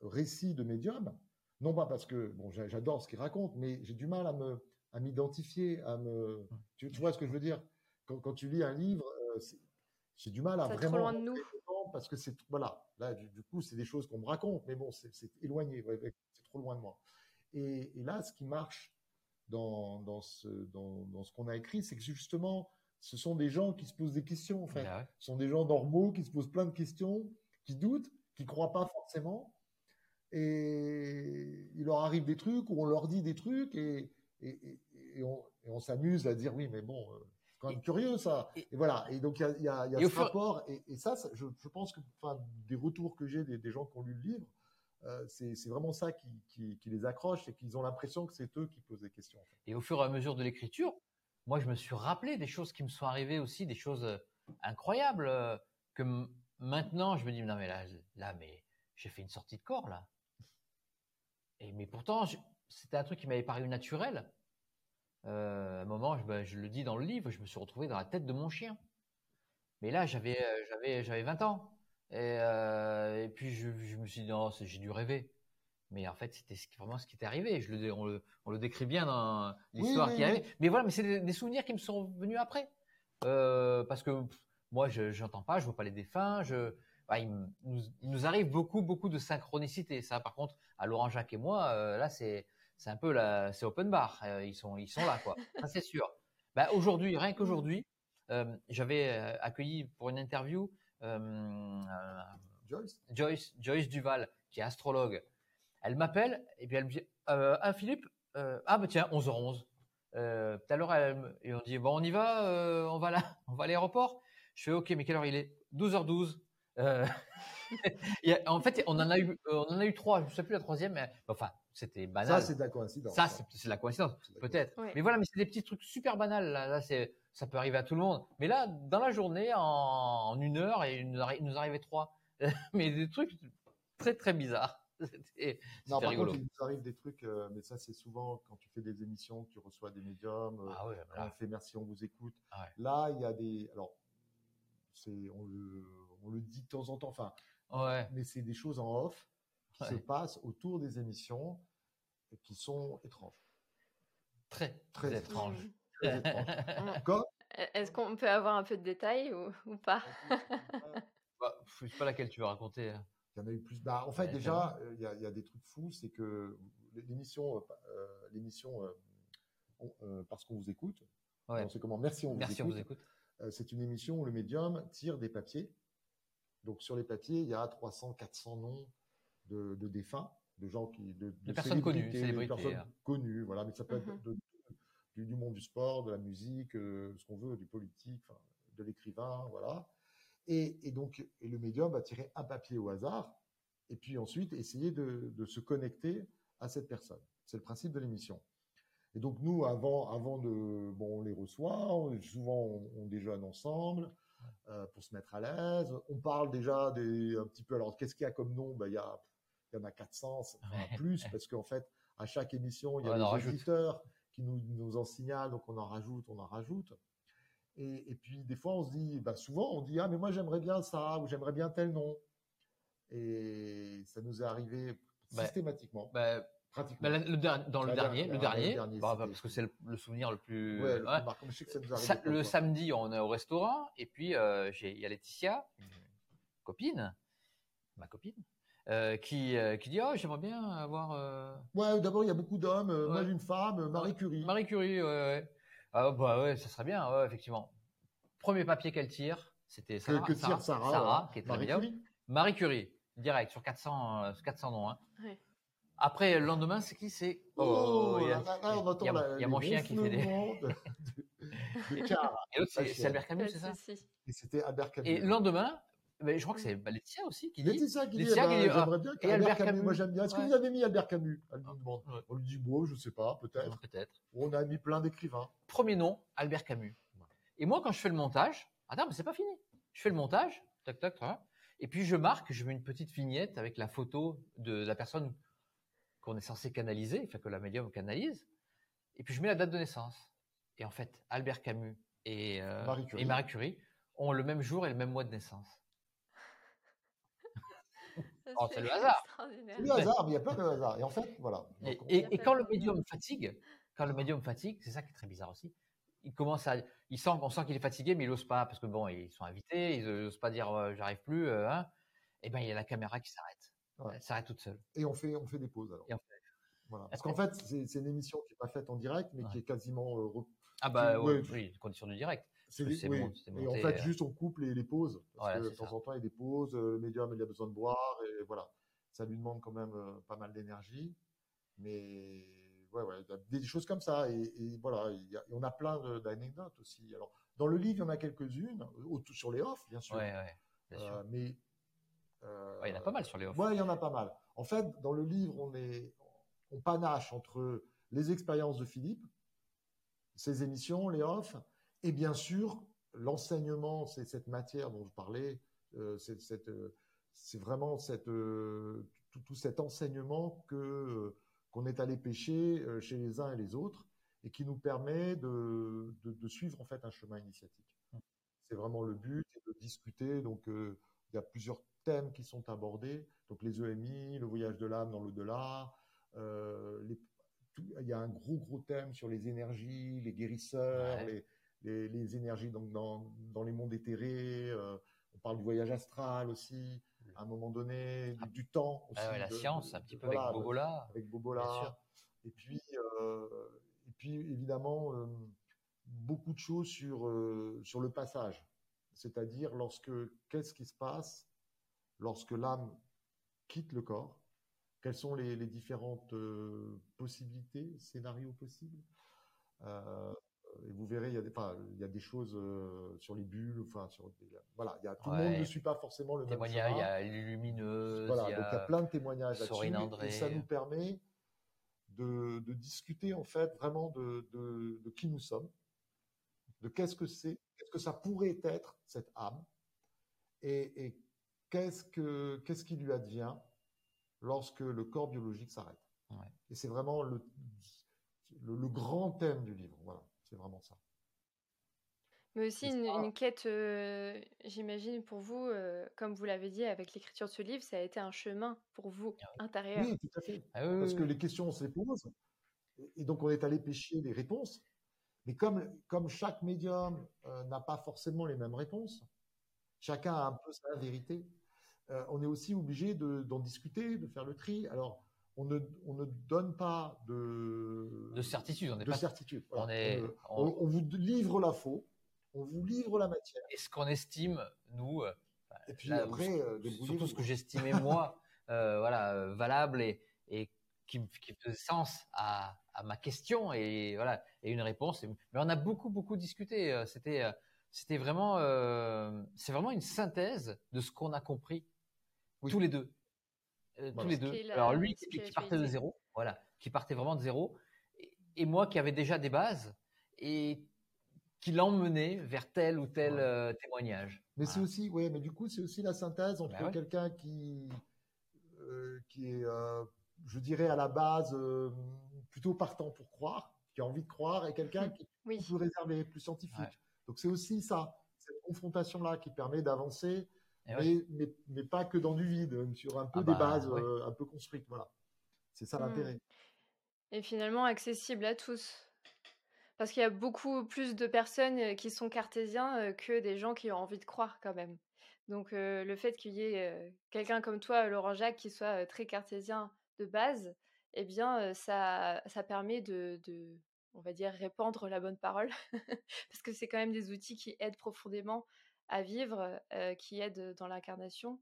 récits de médiums. Non pas parce que bon, j'a- j'adore ce qu'ils racontent, mais j'ai du mal à me à m'identifier, à me. Tu, tu vois ce que je veux dire? Quand, quand tu lis un livre, euh, j'ai du mal à C'est trop vraiment loin de nous. parce que c'est voilà. Là, du, du coup, c'est des choses qu'on me raconte, mais bon, c'est éloigné, ouais, c'est trop loin de moi. Et, et là, ce qui marche dans, dans ce, dans, dans ce qu'on a écrit, c'est que justement, ce sont des gens qui se posent des questions, en fait. Ah ouais. Ce sont des gens normaux qui se posent plein de questions, qui doutent, qui croient pas forcément. Et il leur arrive des trucs ou on leur dit des trucs et, et, et- et on, s'amuse à dire oui, mais bon, euh, c'est quand même curieux ça. et- voilà. Et donc il y a, y a- y ce rapport. Et, et ça, ça, je, je pense que enfin, des retours que j'ai des, des gens qui ont lu le livre, euh, c'est vraiment ça qui, les accroche et qu'ils ont l'impression que c'est eux qui posent des questions. Et au fur et à mesure de l'écriture, moi, je me suis rappelé des choses qui me sont arrivées aussi, des choses euh, incroyables euh, que maintenant, je me dis non mais là, là, mais j'ai fait une sortie de corps là. Et mais pourtant, c'était un truc qui m'avait paru naturel. À un moment, je, ben, je le dis dans le livre, je me suis retrouvé dans la tête de mon chien. Mais là, j'avais, j'avais, j'avais 20 ans. Et, euh, et puis je, je me suis dit non, c'est- j'ai dû rêver. Mais en fait, c'était qui- vraiment ce qui était arrivé. Je le, on, le, on le décrit bien dans l'histoire oui, qui oui. arrive. Mais voilà, mais c'est des, des souvenirs qui me sont venus après. Euh, parce que pff, moi, je n'entends pas, je vois pas les défunts. Je, bah, il, nous, il nous arrive beaucoup, beaucoup de synchronicité. Ça, par contre, à Laurent Jacques et moi, euh, là, c'est, c'est un peu la, c'est open bar. Euh, ils sont, ils sont là, quoi. Ça, c'est sûr. Bah, aujourd'hui, rien qu'aujourd'hui, j'avais accueilli pour une interview Joyce Joyce, Joyce Duval, qui est astrologue. Elle m'appelle et puis elle me dit euh, Ah, Philippe, euh, ah, bah tiens, 11h11. Euh, tout à l'heure, elle me- et on dit Bon, on y va, euh, on va là, *laughs* on va à l'aéroport. Je fais Ok, mais quelle heure il est? 12h12. Euh, *laughs* en fait, on en a eu, on en a eu trois. Je sais plus la troisième, mais enfin, c'était banal. Ça, c'est de la coïncidence. Ça, c'est de la coïncidence, peut-être. Mais voilà, mais c'est des petits trucs super banals. Là, là c'est, ça peut arriver à tout le monde. Mais là, dans la journée, en, une heure, et il nous, nous arrivait trois. *laughs* mais des trucs très très bizarres. *laughs* non, par contre, il nous arrive des trucs, euh, mais ça, c'est souvent quand tu fais des émissions, que tu reçois des médiums, euh, ah on fait merci, on vous écoute. Ah là, il y a des. Alors, c'est, on, le, on le dit de temps en temps, enfin, ouais. mais c'est des choses en off qui se passent autour des émissions et qui sont étranges. Très, très étranges. Très étranges. *laughs* Est-ce qu'on peut avoir un peu de détails ou, ou pas? Bah, *laughs* Je ne sais pas laquelle tu veux raconter. Hein. Il y en a eu plus. Bah, en fait, déjà, euh, il y, a, il y, a des trucs fous, c'est que l'émission, euh, euh, l'émission parce qu'on vous écoute. Ouais. On sait comment. Merci, on vous Merci, écoute. On vous écoute. c'est une émission où le médium tire des papiers. Donc sur les papiers, il y a 300, 400 noms de, de défunts, de gens qui, de, de personnes connues, de personnes hein. connues, voilà. Mais ça peut être mm-hmm. Du, du, monde du sport, de la musique, ce qu'on veut, du politique, de l'écrivain, voilà. Et, donc, et le médium va tirer un papier au hasard, et puis ensuite essayer de, se connecter à cette personne. C'est le principe de l'émission. Et donc nous, avant, avant de, bon, on les reçoit, souvent on, déjeune ensemble euh, pour se mettre à l'aise. On parle déjà des, un petit peu. Alors qu'est-ce qu'il y a comme nom? Ben il y a, il y en a 400, enfin, plus, parce qu'en fait, à chaque émission, il y a des auditeurs qui nous, nous en signalent, donc on en rajoute, on en rajoute. Et, puis des fois, on se dit, bah, souvent, on dit ah mais moi j'aimerais bien ça ou j'aimerais bien tel nom. Et ça nous est arrivé bah, systématiquement. Bah, pratiquement. Bah, le, dans le dernier, le dernier, parce que c'est le, souvenir le plus. Ouais, le, Je sais que ça nous arrive le samedi, on est au restaurant et puis euh, il y a Laetitia, une copine, ma copine, euh, qui, euh, qui dit oh j'aimerais bien avoir. Ouais, d'abord il y a beaucoup d'hommes. Moi j'ai une femme, Marie Curie. Marie Curie, ouais. Ah bah ouais, ça serait bien, ouais, effectivement. Premier papier qu'elle tire, c'était Sarah, que, tire Sarah, Sarah, qui est très Marie Curie. Marie Curie, direct sur 400, 400 euh, noms. Hein. Ouais. Après, le lendemain, c'est qui? C'est oh, il y a, mon chien qui fait des. *laughs* *laughs* et l'autre, c'est Albert Camus, c'est ça? Et c'était Albert Camus. Et le lendemain, mais je crois que c'est bah, Laetitia aussi qui dit. Laetitia qui dit, Laetitia qui dit ah, j'aimerais bien et Albert Camus, Moi j'aime bien. Est-ce que vous avez mis Albert Camus? Elle nous demande. On lui dit bon, je sais pas, peut-être. Peut-être. On a mis plein d'écrivains. Premier nom, Albert Camus. Et moi, quand je fais le montage, attends, mais c'est pas fini. Je fais le montage, tac, tac, tac, et puis je marque, je mets une petite vignette avec la photo de la personne qu'on est censé canaliser, enfin que la médium canalise, et puis je mets la date de naissance. Et en fait, Albert Camus et, euh, et Marie Curie ont le même jour et le même mois de naissance. Oh, *laughs* c'est le hasard. C'est le hasard, mais il y a plein de hasard. Et en fait, voilà. et, quand le médium fatigue, quand le médium fatigue, c'est ça qui est très bizarre aussi. Il commence à, il sent, on sent qu'il est fatigué, mais il n'ose pas parce que bon, ils sont invités, ils n'osent pas dire euh, j'arrive plus. Euh, hein. Et ben il y a la caméra qui s'arrête. Elle s'arrête toute seule. Et on fait, on fait des pauses alors. Voilà. Parce qu'en fait, c'est une émission qui n'est pas faite en direct, mais qui est quasiment. Euh, ah bah oui, oui, conditions du direct. C'est bon, et en fait, juste on coupe les, les pauses. Parce que de temps en temps, il y a des pauses, le médium il a besoin de boire, et voilà. Ça lui demande quand même pas mal d'énergie. Mais ouais, ouais, des choses comme ça. Et, voilà, y a, on a plein d'anecdotes aussi. Alors, dans le livre, il y en a quelques-unes, sur les offs, bien sûr. Ouais, ouais, bien sûr. mais. il y en a pas mal sur les offs. Ouais, il y en a pas mal. En fait, dans le livre, on, est, on panache entre les expériences de Philippe, ses émissions, les offs, et bien sûr, l'enseignement, c'est cette matière dont je parlais, euh, c'est vraiment cette, euh, tout, cet enseignement que euh, qu'on est allé pêcher chez les uns et les autres et qui nous permet de, de, suivre en fait un chemin initiatique. C'est vraiment le but, de discuter. Donc, il y a plusieurs thèmes qui sont abordés. Donc, les EMI, le voyage de l'âme dans l'au-delà. il y a un gros gros thème sur les énergies, les guérisseurs, les, les, énergies donc dans, dans, les mondes éthérés. Euh, on parle du voyage astral aussi, à un moment donné, du, temps aussi. Ah la science, un petit peu avec Bobola. Avec Bobola. Et puis, euh, et puis évidemment, euh, beaucoup de choses sur, sur le passage. C'est-à-dire, lorsque, qu'est-ce qui se passe lorsque l'âme quitte le corps? Quelles sont les, les différentes possibilités, scénarios possibles? Euh, et vous verrez, il y a des, enfin, il y a des choses euh, sur les bulles, enfin, sur voilà, il y a, tout le monde ne suit pas forcément le chemin. Il y a les lumineuses. Voilà, il y a, donc il y a plein de témoignages là-dessus. Et ça nous permet de, de, discuter en fait vraiment de, de, de qui nous sommes, de qu'est-ce que c'est, qu'est-ce que ça pourrait être cette âme, et, et qu'est-ce que qu'est-ce qui lui advient lorsque le corps biologique s'arrête. Ouais. Et c'est vraiment le, le, le, grand thème du livre. Voilà. Mais aussi une, quête, euh, j'imagine, pour vous, euh, comme vous l'avez dit, avec l'écriture de ce livre, ça a été un chemin pour vous ah intérieur. Oui, tout à fait. Ah Parce que les questions, on se les pose. Et donc, on est allé pêcher les réponses. Mais comme, comme chaque médium euh, n'a pas forcément les mêmes réponses, chacun a un peu sa vérité, on est aussi obligé d'en discuter, de faire le tri. Alors, on ne, on ne donne pas de, de certitude. On de certitude. On, est, on, vous livre la faux, on vous livre la matière. Et ce qu'on estime, nous, euh, et puis après, euh, surtout ce que j'estimais moi, *laughs* euh, voilà, valable et, et qui, qui, faisait sens à, à, ma question et voilà et une réponse. Mais on a beaucoup beaucoup discuté. C'était c'était vraiment c'est vraiment une synthèse de ce qu'on a compris tous les deux. Euh, tous les deux. Alors lui qui, partait de zéro, voilà, qui partait vraiment de zéro, et, moi qui avais déjà des bases et qui l'emmenait vers tel ou tel euh, témoignage. Mais c'est aussi, ouais, mais du coup c'est aussi la synthèse entre bah quelqu'un qui euh, qui est, je dirais à la base plutôt partant pour croire, qui a envie de croire, et quelqu'un mmh. qui est plus réservé, plus scientifique. Donc c'est aussi ça, cette confrontation là qui permet d'avancer eh mais, mais, pas que dans du vide, sur un peu ah des bah, bases euh, un peu construites. Voilà. C'est ça mmh. l'intérêt. Et finalement accessible à tous. Parce qu'il y a beaucoup plus de personnes qui sont cartésiens que des gens qui ont envie de croire quand même. Donc le fait qu'il y ait quelqu'un comme toi, Laurent Jacques, qui soit très cartésien de base, eh bien ça, permet de, on va dire, répandre la bonne parole. *laughs* Parce que c'est quand même des outils qui aident profondément à vivre, qui aide dans l'incarnation.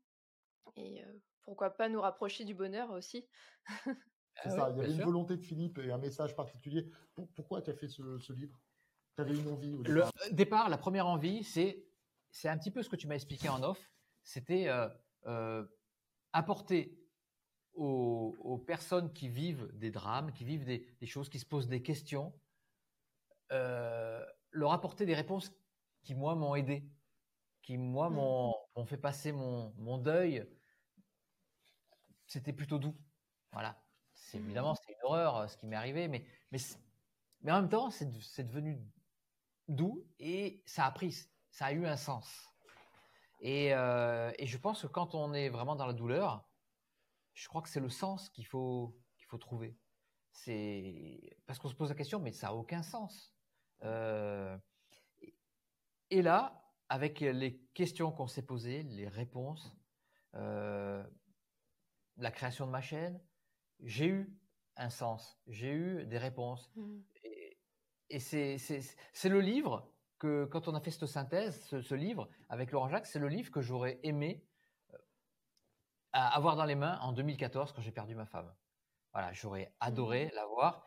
Et pourquoi pas nous rapprocher du bonheur aussi. *laughs* C'est ah ça, il y avait une volonté de Philippe et un message particulier. pourquoi tu as fait ce, livre? Tu avais une envie au départ? Le départ, la première envie, c'est c'est un petit peu ce que tu m'as expliqué en off. C'était apporter aux, personnes qui vivent des drames, qui vivent des, des choses, qui se posent des questions, leur apporter des réponses qui, moi, m'ont aidé qui, moi, mmh. m'ont fait passer mon, mon deuil. C'était plutôt doux. Voilà. C'est évidemment, c'est une horreur euh, ce qui m'est arrivé, mais, mais, mais en même temps, c'est devenu doux et ça a pris, ça a eu un sens. Et, euh, et je pense que quand on est vraiment dans la douleur, je crois que c'est le sens qu'il faut, qu'il faut trouver. C'est parce qu'on se pose la question, mais ça a aucun sens. Euh, et là, avec les questions qu'on s'est posées, les réponses, la création de ma chaîne, j'ai eu un sens, j'ai eu des réponses. Mmh. Et, c'est le livre que, quand on a fait cette synthèse, ce, livre avec Laurent Jacques, c'est le livre que j'aurais aimé euh, avoir dans les mains en 2014 quand j'ai perdu ma femme. Voilà, j'aurais adoré mmh. l'avoir.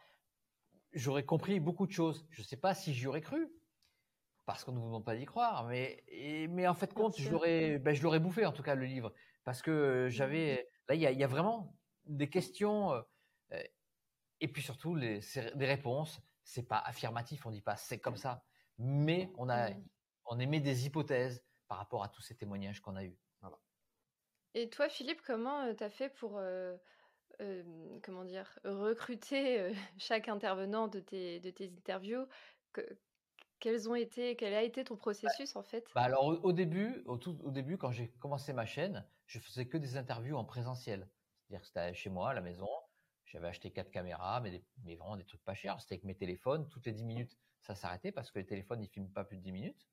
J'aurais compris beaucoup de choses. Je ne sais pas si j'y aurais cru, parce qu'on ne vous demande pas d'y croire, mais, mais en fait, compte, je l'aurais, ben, je l'aurais bouffé en tout cas le livre, parce que j'avais, mmh. là, il y a, vraiment des questions, euh, et puis surtout les, des réponses. C'est pas affirmatif, on dit pas c'est comme ça, mais on a, on émet des hypothèses par rapport à tous ces témoignages qu'on a eus. Voilà. Et toi, Philippe, comment euh, tu as fait pour euh, comment dire, recruter *laughs* chaque intervenant de tes, de tes interviews? Quels ont été, quel a été ton bah, processus en fait? Bah alors au, début, au, tout, au début, quand j'ai commencé ma chaîne, je faisais que des interviews en présentiel. C'est-à-dire que c'était chez moi, à la maison. J'avais acheté quatre caméras, mais, mais vraiment des trucs pas chers. C'était avec mes téléphones. Toutes les 10 minutes, ça s'arrêtait parce que les téléphones, ils filment pas plus de 10 minutes.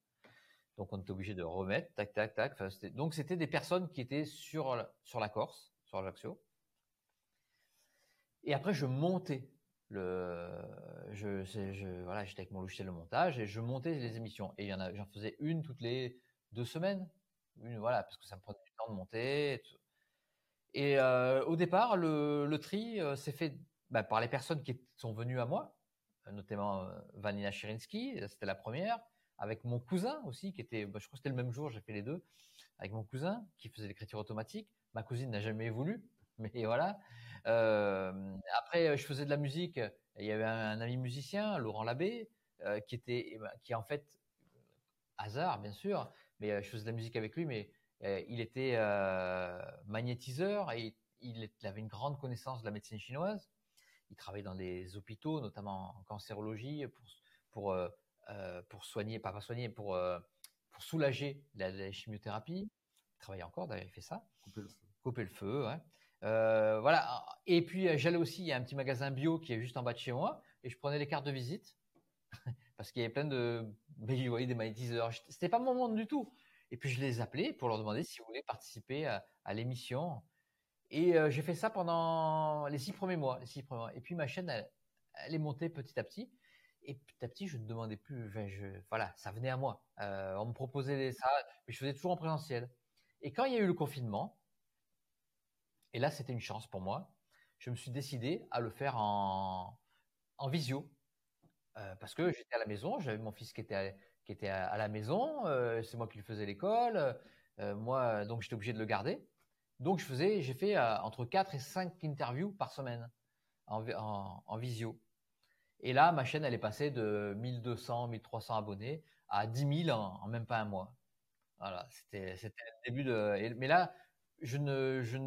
Donc on était obligé de remettre, tac, tac, tac. Donc c'était des personnes qui étaient sur, sur la Corse, sur Ajaccio. Et après, je montais le, je, je, voilà, j'étais avec mon logiciel de montage et je montais les émissions. Et il y en j'en faisais une toutes les deux semaines, une, voilà, parce que ça me prenait du temps de monter. Et, euh, au départ, le, tri euh, s'est fait bah, par les personnes qui sont venues à moi. notamment Vanina Chirinsky, c'était la première, avec mon cousin aussi, qui était, bah, je crois que c'était le même jour, j'ai fait les deux, avec mon cousin qui faisait l'écriture automatique. Ma cousine n'a jamais voulu, *laughs* mais voilà. après, je faisais de la musique. Il y avait un, ami musicien, Laurent Labbé, qui était, eh ben, qui en fait hasard bien sûr, mais je faisais de la musique avec lui, mais il était magnétiseur et il, avait une grande connaissance de la médecine chinoise. Il travaillait dans des hôpitaux, notamment en cancérologie, pour, pour, pour soigner, pas, pas soigner, pour, pour soulager la, chimiothérapie. Il travaillait encore, d'ailleurs, il fait ça. Couper le feu. Couper le feu, ouais. voilà. Et puis j'allais aussi, il y a un petit magasin bio qui est juste en bas de chez moi, et je prenais les cartes de visite *laughs* parce qu'il y avait plein de, *laughs* ben, voyais des magnétiseurs. C'était pas mon monde du tout. Et puis je les appelais pour leur demander s'ils voulaient participer à, l'émission. Et euh, j'ai fait ça pendant les six premiers mois. Et puis ma chaîne, elle, est montée petit à petit. Et petit à petit, je ne demandais plus. voilà, ça venait à moi. Euh, on me proposait ça, mais je faisais toujours en présentiel. Et quand il y a eu le confinement, et là c'était une chance pour moi, je me suis décidé à le faire en, en visio. Euh, parce que j'étais à la maison, j'avais mon fils qui était à, qui était à, la maison, euh, c'est moi qui lui faisais l'école, euh, moi donc j'étais obligé de le garder. Donc je faisais, j'ai fait entre 4 et 5 interviews par semaine en, visio. Et là, ma chaîne, elle est passée de 1200, 1300 abonnés à 10 000 en, même pas un mois. Voilà, c'était le début de. Mais là, je ne, je,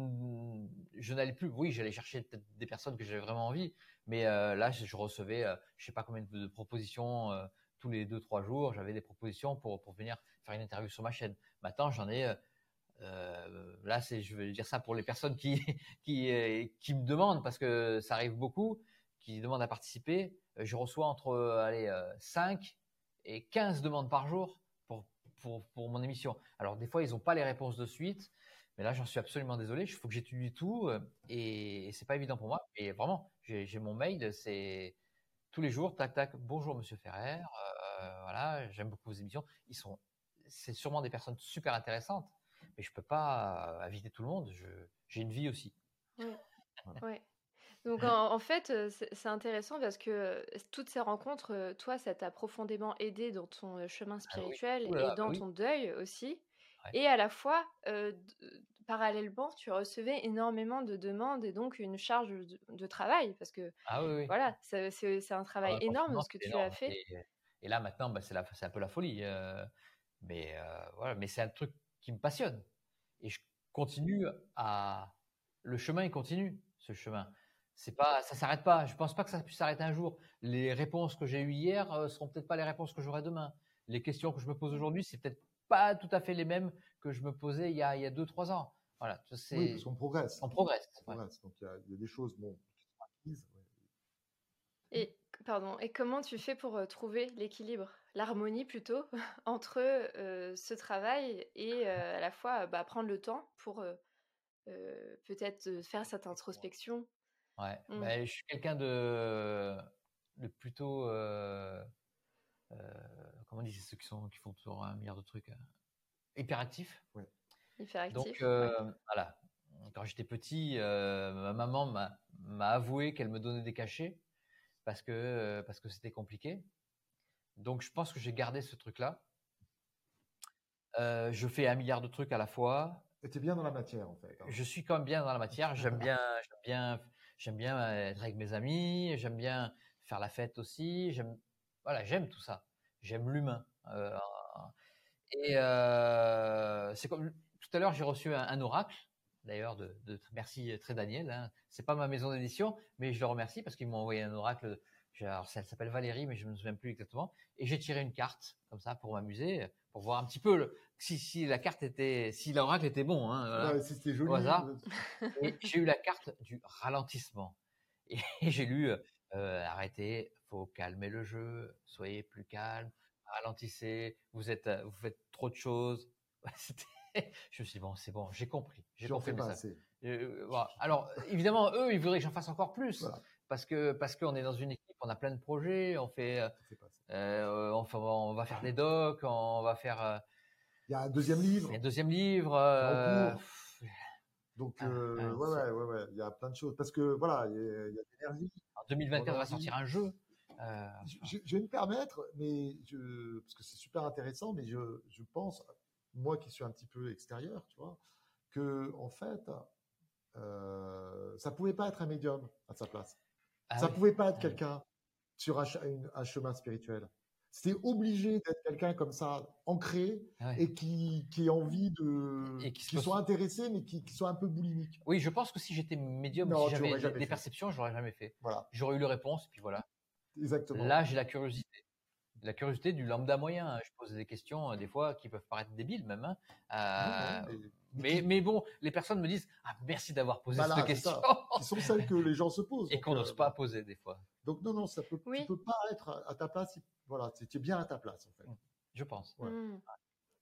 je n'allais plus. Oui, j'allais chercher des personnes que j'avais vraiment envie, mais euh, là, je recevais, euh, je sais pas combien de, propositions euh, tous les deux trois jours. J'avais des propositions pour pour venir faire une interview sur ma chaîne. Maintenant, j'en ai. là, c'est, je veux dire ça pour les personnes qui *laughs* qui qui me demandent parce que ça arrive beaucoup, qui demandent à participer. Je reçois entre allez 5 et 15 demandes par jour pour pour pour mon émission. Alors des fois, ils n'ont pas les réponses de suite. Mais là, j'en suis absolument désolé. Il faut que j'étudie tout euh, et, c'est pas évident pour moi. Et vraiment, j'ai mon mail, c'est tous les jours, tac tac. Bonjour Monsieur Ferrer. Euh, voilà, j'aime beaucoup vos émissions. Ils sont, c'est sûrement des personnes super intéressantes, mais je peux pas euh, inviter tout le monde. J'ai une vie aussi. Ouais. Donc en, fait, c'est intéressant parce que toutes ces rencontres, toi, ça t'a profondément aidé dans ton chemin ah spirituel et dans ton deuil aussi. Et à la fois, parallèlement, tu recevais énormément de demandes et donc une charge de, travail parce que ah voilà, c'est un travail ah, énorme ce que tu as fait. Et, là maintenant, bah, c'est un peu la folie. mais voilà, mais c'est un truc qui me passionne et je continue à le chemin il continue ce chemin. C'est pas, ça s'arrête pas. Je pense pas que ça puisse s'arrêter un jour. Les réponses que j'ai eues hier seront peut-être pas les réponses que j'aurai demain. Les questions que je me pose aujourd'hui, c'est peut-être pas tout à fait les mêmes que je me posais il y a, il y a deux, trois ans. Voilà, oui, parce qu'on progresse. On progresse. Donc il y, a, des choses bon, qui sont Et, pardon, et comment tu fais pour euh, trouver l'équilibre, l'harmonie plutôt, *laughs* entre euh, ce travail et euh, à la fois bah, prendre le temps pour peut-être faire cette introspection? Ouais, mmh. bah, je suis quelqu'un de, de plutôt euh, comment on dit, c'est ceux qui, sont, qui font toujours un milliard de trucs, euh, Ouais. Hyperactif. Donc, euh, voilà. Quand j'étais petit, ma maman m'a avoué qu'elle me donnait des cachets parce que parce que c'était compliqué. Donc, je pense que j'ai gardé ce truc-là. je fais un milliard de trucs à la fois. Et es bien dans la matière, en fait. Hein. Je suis quand même bien dans la matière. J'aime bien, *laughs* j'aime bien, j'aime bien être avec mes amis. J'aime bien faire la fête aussi. J'aime, voilà, j'aime tout ça. J'aime l'humain. Euh, et euh, c'est comme tout à l'heure, j'ai reçu un, oracle, d'ailleurs, de, merci très Daniel. Hein. C'est pas ma maison d'édition, mais je le remercie parce qu'ils m'ont envoyé un oracle. Alors, elle s'appelle Valérie, mais je me souviens plus exactement. Et j'ai tiré une carte comme ça pour m'amuser, pour voir un petit peu si, si la carte était, si l'oracle était bon. Hein, c'était joli. et j'ai eu la carte du ralentissement. Et, j'ai lu euh, arrêtez, faut calmer le jeu, soyez plus calme, ralentissez, vous êtes, euh, vous faites trop de choses. *laughs* je me suis dit, bon, c'est bon, j'ai compris, j'ai compris pas euh, Alors, évidemment, eux, ils voudraient que j'en fasse encore plus. Parce que parce qu'on est dans une équipe, on a plein de projets, on fait, euh, on, on, va faire des docs, on va faire. il y a un deuxième livre. Il y a un deuxième livre. Donc, ah, ouais, ouais, ouais, ouais, il y a plein de choses. Parce que voilà, il y a, de l'énergie. En 2024, on va sortir un jeu. Euh, je, vais me permettre, mais je, parce que c'est super intéressant, mais je, je, pense, moi qui suis un petit peu extérieur, tu vois, que en fait, euh, ça pouvait pas être un médium à sa place. Ah ça pouvait pas être ah quelqu'un sur un, un, chemin spirituel. C'était obligé d'être quelqu'un comme ça, ancré, ah et qui, qui ait envie de. Et qui, soit intéressé, mais qui, qui, soit un peu boulimique. Oui, je pense que si j'étais médium, si j'avais des, des perceptions, je l'aurais jamais fait. Voilà. J'aurais eu les réponses, et puis voilà. Exactement. Là, j'ai la curiosité. La curiosité du lambda moyen. Hein. Je pose des questions, euh, des fois, qui peuvent paraître débiles même. Hein. Euh, mais, mais, bon, les personnes me disent ah, merci d'avoir posé cette question. Qui sont celles que les gens se *laughs* posent. Et qu'on n'ose euh, pas poser des fois. Donc, non, non, ça peut, tu peux pas être à ta place. Voilà, tu es bien à ta place, en fait. Mmh. Je pense. Mmh.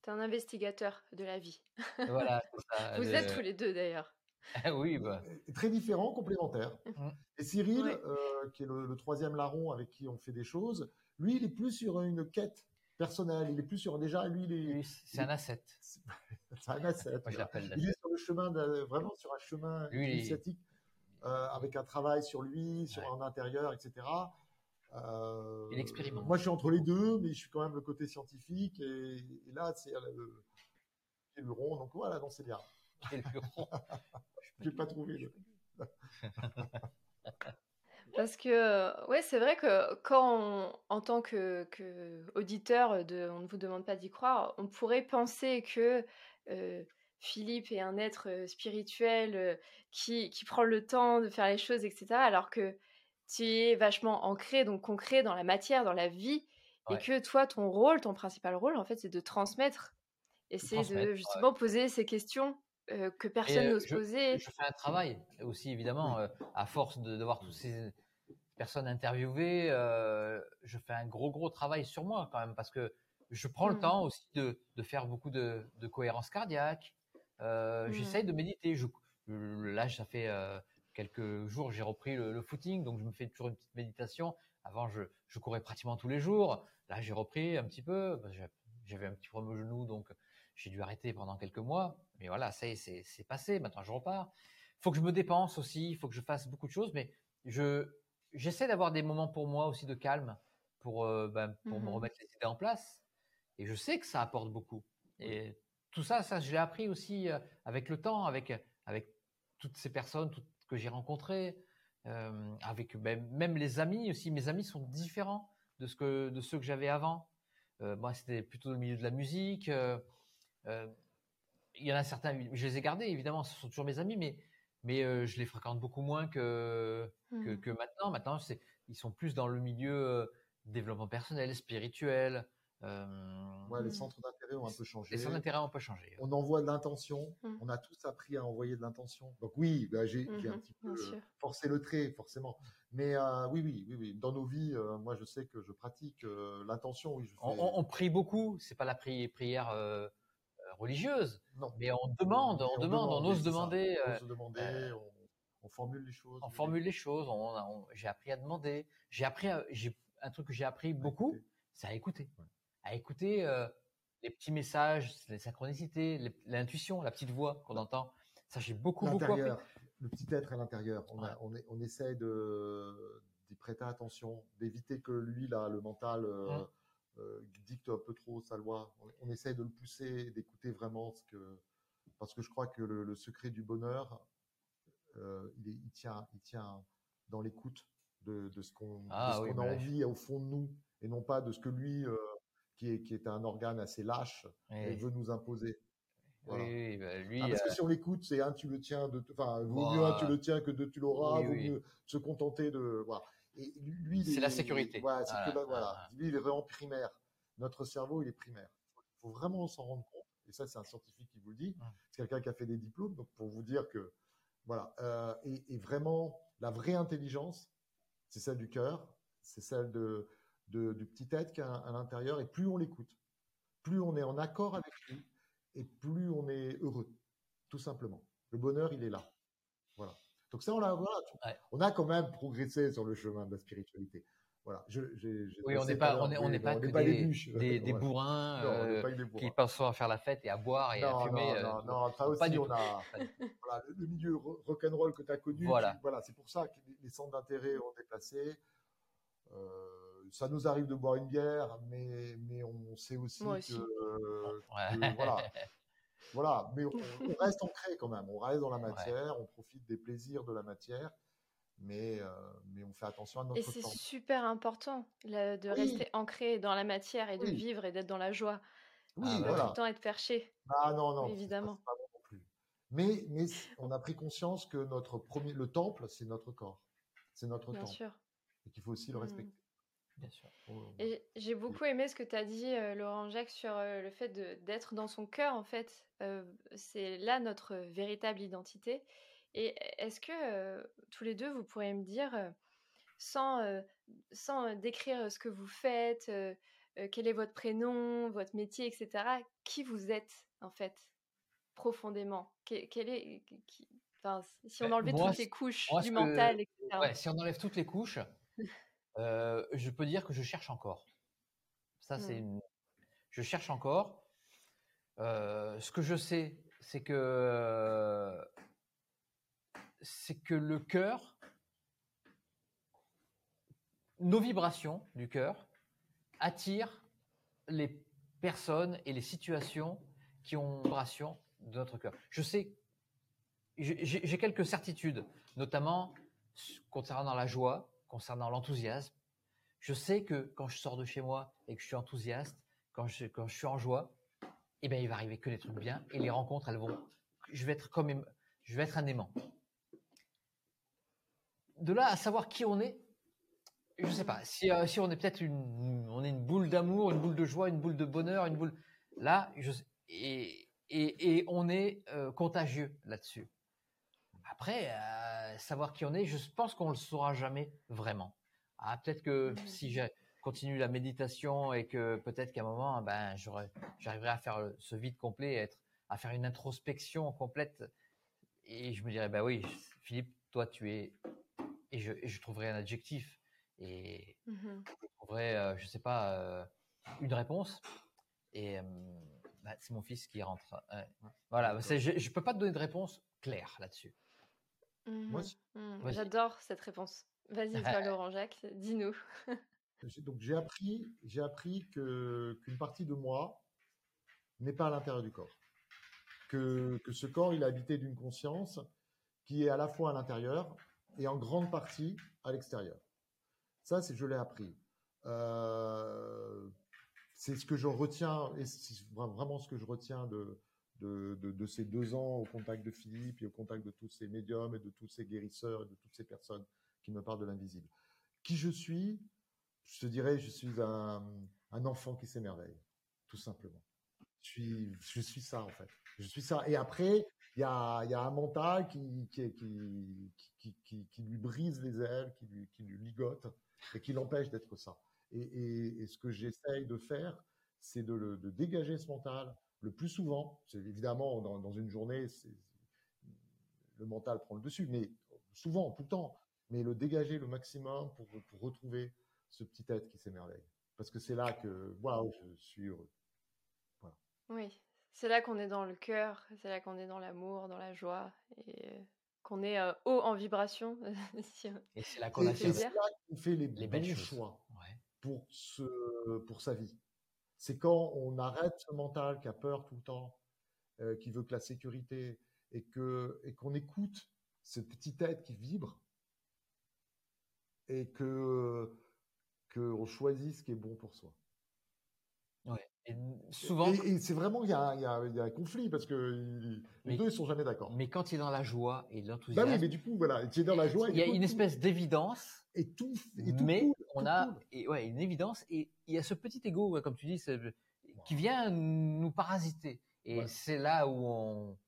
Tu es un investigateur de la vie. Voilà, *laughs* Vous êtes tous les deux d'ailleurs. *laughs* oui, bah. Très différents, complémentaires. Mmh. Et Cyril, euh, qui est le, troisième larron avec qui on fait des choses, lui, il est plus sur une quête personnelle. Il est plus sur déjà, lui, il est. c'est un asset. c'est un asset. il est sur le chemin, vraiment sur un chemin initiatique, euh, avec un travail sur lui, sur un intérieur, etc. Euh, il expérimente. Moi, je suis entre les deux, mais je suis quand même le côté scientifique. Et, là, c'est le, le, rond. Donc voilà, non, c'est bien. *laughs* Quel rond Je n'ai pas trouvé. *laughs* Parce que, ouais, c'est vrai que quand, en tant que, que, auditeur, de, on ne vous demande pas d'y croire, on pourrait penser que euh, Philippe est un être euh, spirituel euh, qui, qui, prend le temps de faire les choses, etc. Alors que tu es vachement ancré, donc concret dans la matière, dans la vie, et que toi, ton rôle, ton principal rôle, en fait, c'est de transmettre. Et c'est de justement poser ces questions que personne n'ose poser. Je fais un travail aussi, évidemment, à force de, de voir tous ces personnes interviewées, je fais un gros, gros travail sur moi quand même, parce que je prends le mmh. temps aussi de, de faire beaucoup de, de cohérence cardiaque. Mmh. J'essaye de méditer. Je, là, ça fait quelques jours, j'ai repris le, footing, donc je me fais toujours une petite méditation. Avant, je, je courais pratiquement tous les jours. Là, j'ai repris un petit peu. J'avais un petit problème au genou, donc j'ai dû arrêter pendant quelques mois. Mais voilà, ça c'est passé. Maintenant, je repars. Il faut que je me dépense aussi. Il faut que je fasse beaucoup de choses. Mais je j'essaie d'avoir des moments pour moi aussi de calme pour, euh, ben, pour me mmh remettre les idées en place. Et je sais que ça apporte beaucoup. Et tout ça, ça, je l'ai appris aussi euh, avec le temps, avec, avec toutes ces personnes toutes, que j'ai rencontrées, euh, avec ben, même les amis aussi. Mes amis sont différents de, ce que, de ceux que j'avais avant. moi, c'était plutôt le milieu de la musique. Il y en a certains, je les ai gardés, évidemment, ce sont toujours mes amis, mais mais je les fréquente beaucoup moins que, que, mmh. que, maintenant. Maintenant, c'est, ils sont plus dans le milieu développement personnel, spirituel. ouais, les mmh. centres d'intérêt ont un peu changé. Les centres d'intérêt ont un peu changé. On envoie de l'intention. Mmh. On a tous appris à envoyer de l'intention. Donc oui, bah, j'ai, un petit peu forcé le trait, forcément. Mais oui, oui, oui, oui. Dans nos vies, moi, je sais que je pratique l'intention. Oui, on, on, prie beaucoup. C'est pas la prière religieuse. Non. Mais on demande, on, demande, on ose demander. On ose demander, euh, on, formule les choses. On formule les choses. j'ai appris à demander. J'ai appris, j'ai un truc que j'ai appris beaucoup, c'est à écouter, à écouter euh, les petits messages, les synchronicités, l'intuition, la petite voix qu'on entend. Ça, j'ai beaucoup, beaucoup appris. Le petit être à l'intérieur. On, on, on, essaie de d'y prêter attention, d'éviter que lui, là, le mental, euh, mmh. Euh, dicte un peu trop sa loi. On, essaie de le pousser, d'écouter vraiment ce que, parce que je crois que le, secret du bonheur, euh, il, tient, il tient dans l'écoute de, ce qu'on ah a envie au fond de nous, et non pas de ce que lui, euh, qui, est, qui est un organe assez lâche, veut nous imposer. Oui, bah, lui, ah, parce que si on l'écoute, c'est un tu le tiens, de, enfin, vaut mieux un tu le tiens que deux tu l'auras, vaut mieux se contenter de, voilà. Et lui, c'est la sécurité. Voilà, voilà, Lui, il est vraiment primaire. Notre cerveau, il est primaire. Il faut vraiment s'en rendre compte. Et ça, c'est un scientifique qui vous le dit. C'est quelqu'un qui a fait des diplômes. Donc, pour vous dire que, voilà. Euh, et, vraiment, la vraie intelligence, c'est celle du cœur. C'est celle de, du petit être qui est à, l'intérieur. Et plus on l'écoute, plus on est en accord avec lui, et plus on est heureux. Tout simplement. Le bonheur, il est là. Voilà. Donc ça, on a, on a quand même progressé sur le chemin de la spiritualité. Voilà. Je, oui, on n'est pas, on n'est pas que des, des, des, bourrins, euh, qui passent à faire la fête et à boire et à fumer. Non, euh, non, ça aussi, on a *laughs* voilà, le, milieu rock'n'roll que tu as connu. Voilà, voilà c'est pour ça que les, centres d'intérêt ont déplacé. Euh, ça nous arrive de boire une bière, mais, mais on sait aussi, que, euh, voilà, *laughs* voilà, mais *laughs* on, reste ancré quand même, on reste dans la matière, on profite des plaisirs de la matière, mais, euh, mais on fait attention à notre Et c'est super important de rester ancré dans la matière et de vivre et d'être dans la joie. Oui, ah, voilà. Tout le temps être perché. Ah non, non, évidemment. non plus. Mais, mais on a pris conscience que notre premier, le temple, c'est notre corps, c'est notre Bien Sûr. Et qu'il faut aussi le mmh. respecter. Bien sûr. Et j'ai beaucoup aimé ce que tu as dit, euh, Laurent Jacques, sur euh, le fait d'être dans son cœur, en fait. c'est là notre véritable identité. Et est-ce que tous les deux, vous pourriez me dire, sans, sans décrire ce que vous faites, quel est votre prénom, votre métier, etc., qui vous êtes en fait, profondément? Quel, est, Si on enlevait toutes les couches du mental, etc. si on enlève toutes les couches, *laughs* je peux dire que je cherche encore. Ça, c'est une... Je cherche encore. ce que je sais, c'est que c'est que le cœur, nos vibrations du cœur attirent les personnes et les situations qui ont vibration de notre cœur. Je sais, j'ai quelques certitudes, notamment concernant la joie, concernant l'enthousiasme. Je sais que quand je sors de chez moi et que je suis enthousiaste, quand je, quand je suis en joie, eh bien, il va arriver que des trucs bien et les rencontres, elles vont, je vais être comme, je vais être un aimant de là à savoir qui on est, je sais pas. Si, euh, si on est peut-être une, on est une boule d'amour, une boule de joie, une boule de bonheur, une boule. Là, et, et on est euh, contagieux là-dessus. Après, euh, savoir qui on est, je pense qu'on le saura jamais vraiment. Ah, peut-être que si je continue la méditation et que peut-être qu'à un moment, ben, j'arriverai à faire ce vide complet, être, à faire une introspection complète, et je me dirais, ben oui, Philippe, toi, tu es et je, je trouverai un adjectif et mmh je trouverai, euh, je sais pas, euh, une réponse. Et bah, c'est mon fils qui rentre. Voilà, je, ne peux pas te donner de réponse claire là-dessus. Mmh mmh. J'adore cette réponse. Vas-y, toi, Laurent Jacques, dis-nous. Donc j'ai appris, j'ai appris que qu'une partie de moi n'est pas à l'intérieur du corps, que, que ce corps il est habité d'une conscience qui est à la fois à l'intérieur et en grande partie à l'extérieur. Ça, c'est je l'ai appris. Euh, c'est ce que je retiens, et c'est vraiment ce que je retiens de, de, ces deux ans au contact de Philippe et au contact de tous ces médiums et de tous ces guérisseurs et de toutes ces personnes qui me parlent de l'invisible. Qui je suis? Je te dirais, je suis un, enfant qui s'émerveille, tout simplement. Je suis, ça en fait. Je suis ça. Et après, il y a, y a, un mental qui qui, lui brise les ailes, qui lui, ligote et qui l'empêche d'être ça. Et, et, et, ce que j'essaye de faire, c'est de, de, dégager ce mental le plus souvent. C'est évidemment dans, dans, une journée, le mental prend le dessus, mais souvent, tout le temps. Mais le dégager le maximum pour, pour retrouver ce petit être qui s'émerveille. Parce que c'est là que, waouh, je suis heureux. Voilà. Oui, c'est là qu'on est dans le cœur, c'est là qu'on est dans l'amour, dans la joie, et qu'on est haut en vibration. *laughs* et c'est là qu'on fait les, bons choix pour, ce, pour sa vie. C'est quand on arrête ce mental qui a peur tout le temps, qui veut que la sécurité, et que et qu'on écoute cette petite tête qui vibre, et que qu'on choisit ce qui est bon pour soi. Ouais. Et souvent. Et, c'est vraiment, il y a, y, a, y a, un conflit parce que les deux, ils sont jamais d'accord. Mais quand il est dans la joie et l'enthousiasme. Bah oui, mais du coup, voilà, tu es dans la joie. Il y a une espèce d'évidence. Et tout, et tout Mais on a, et ouais, une évidence. Et il y a ce petit ego, comme tu dis, qui vient nous parasiter. Et c'est là où on,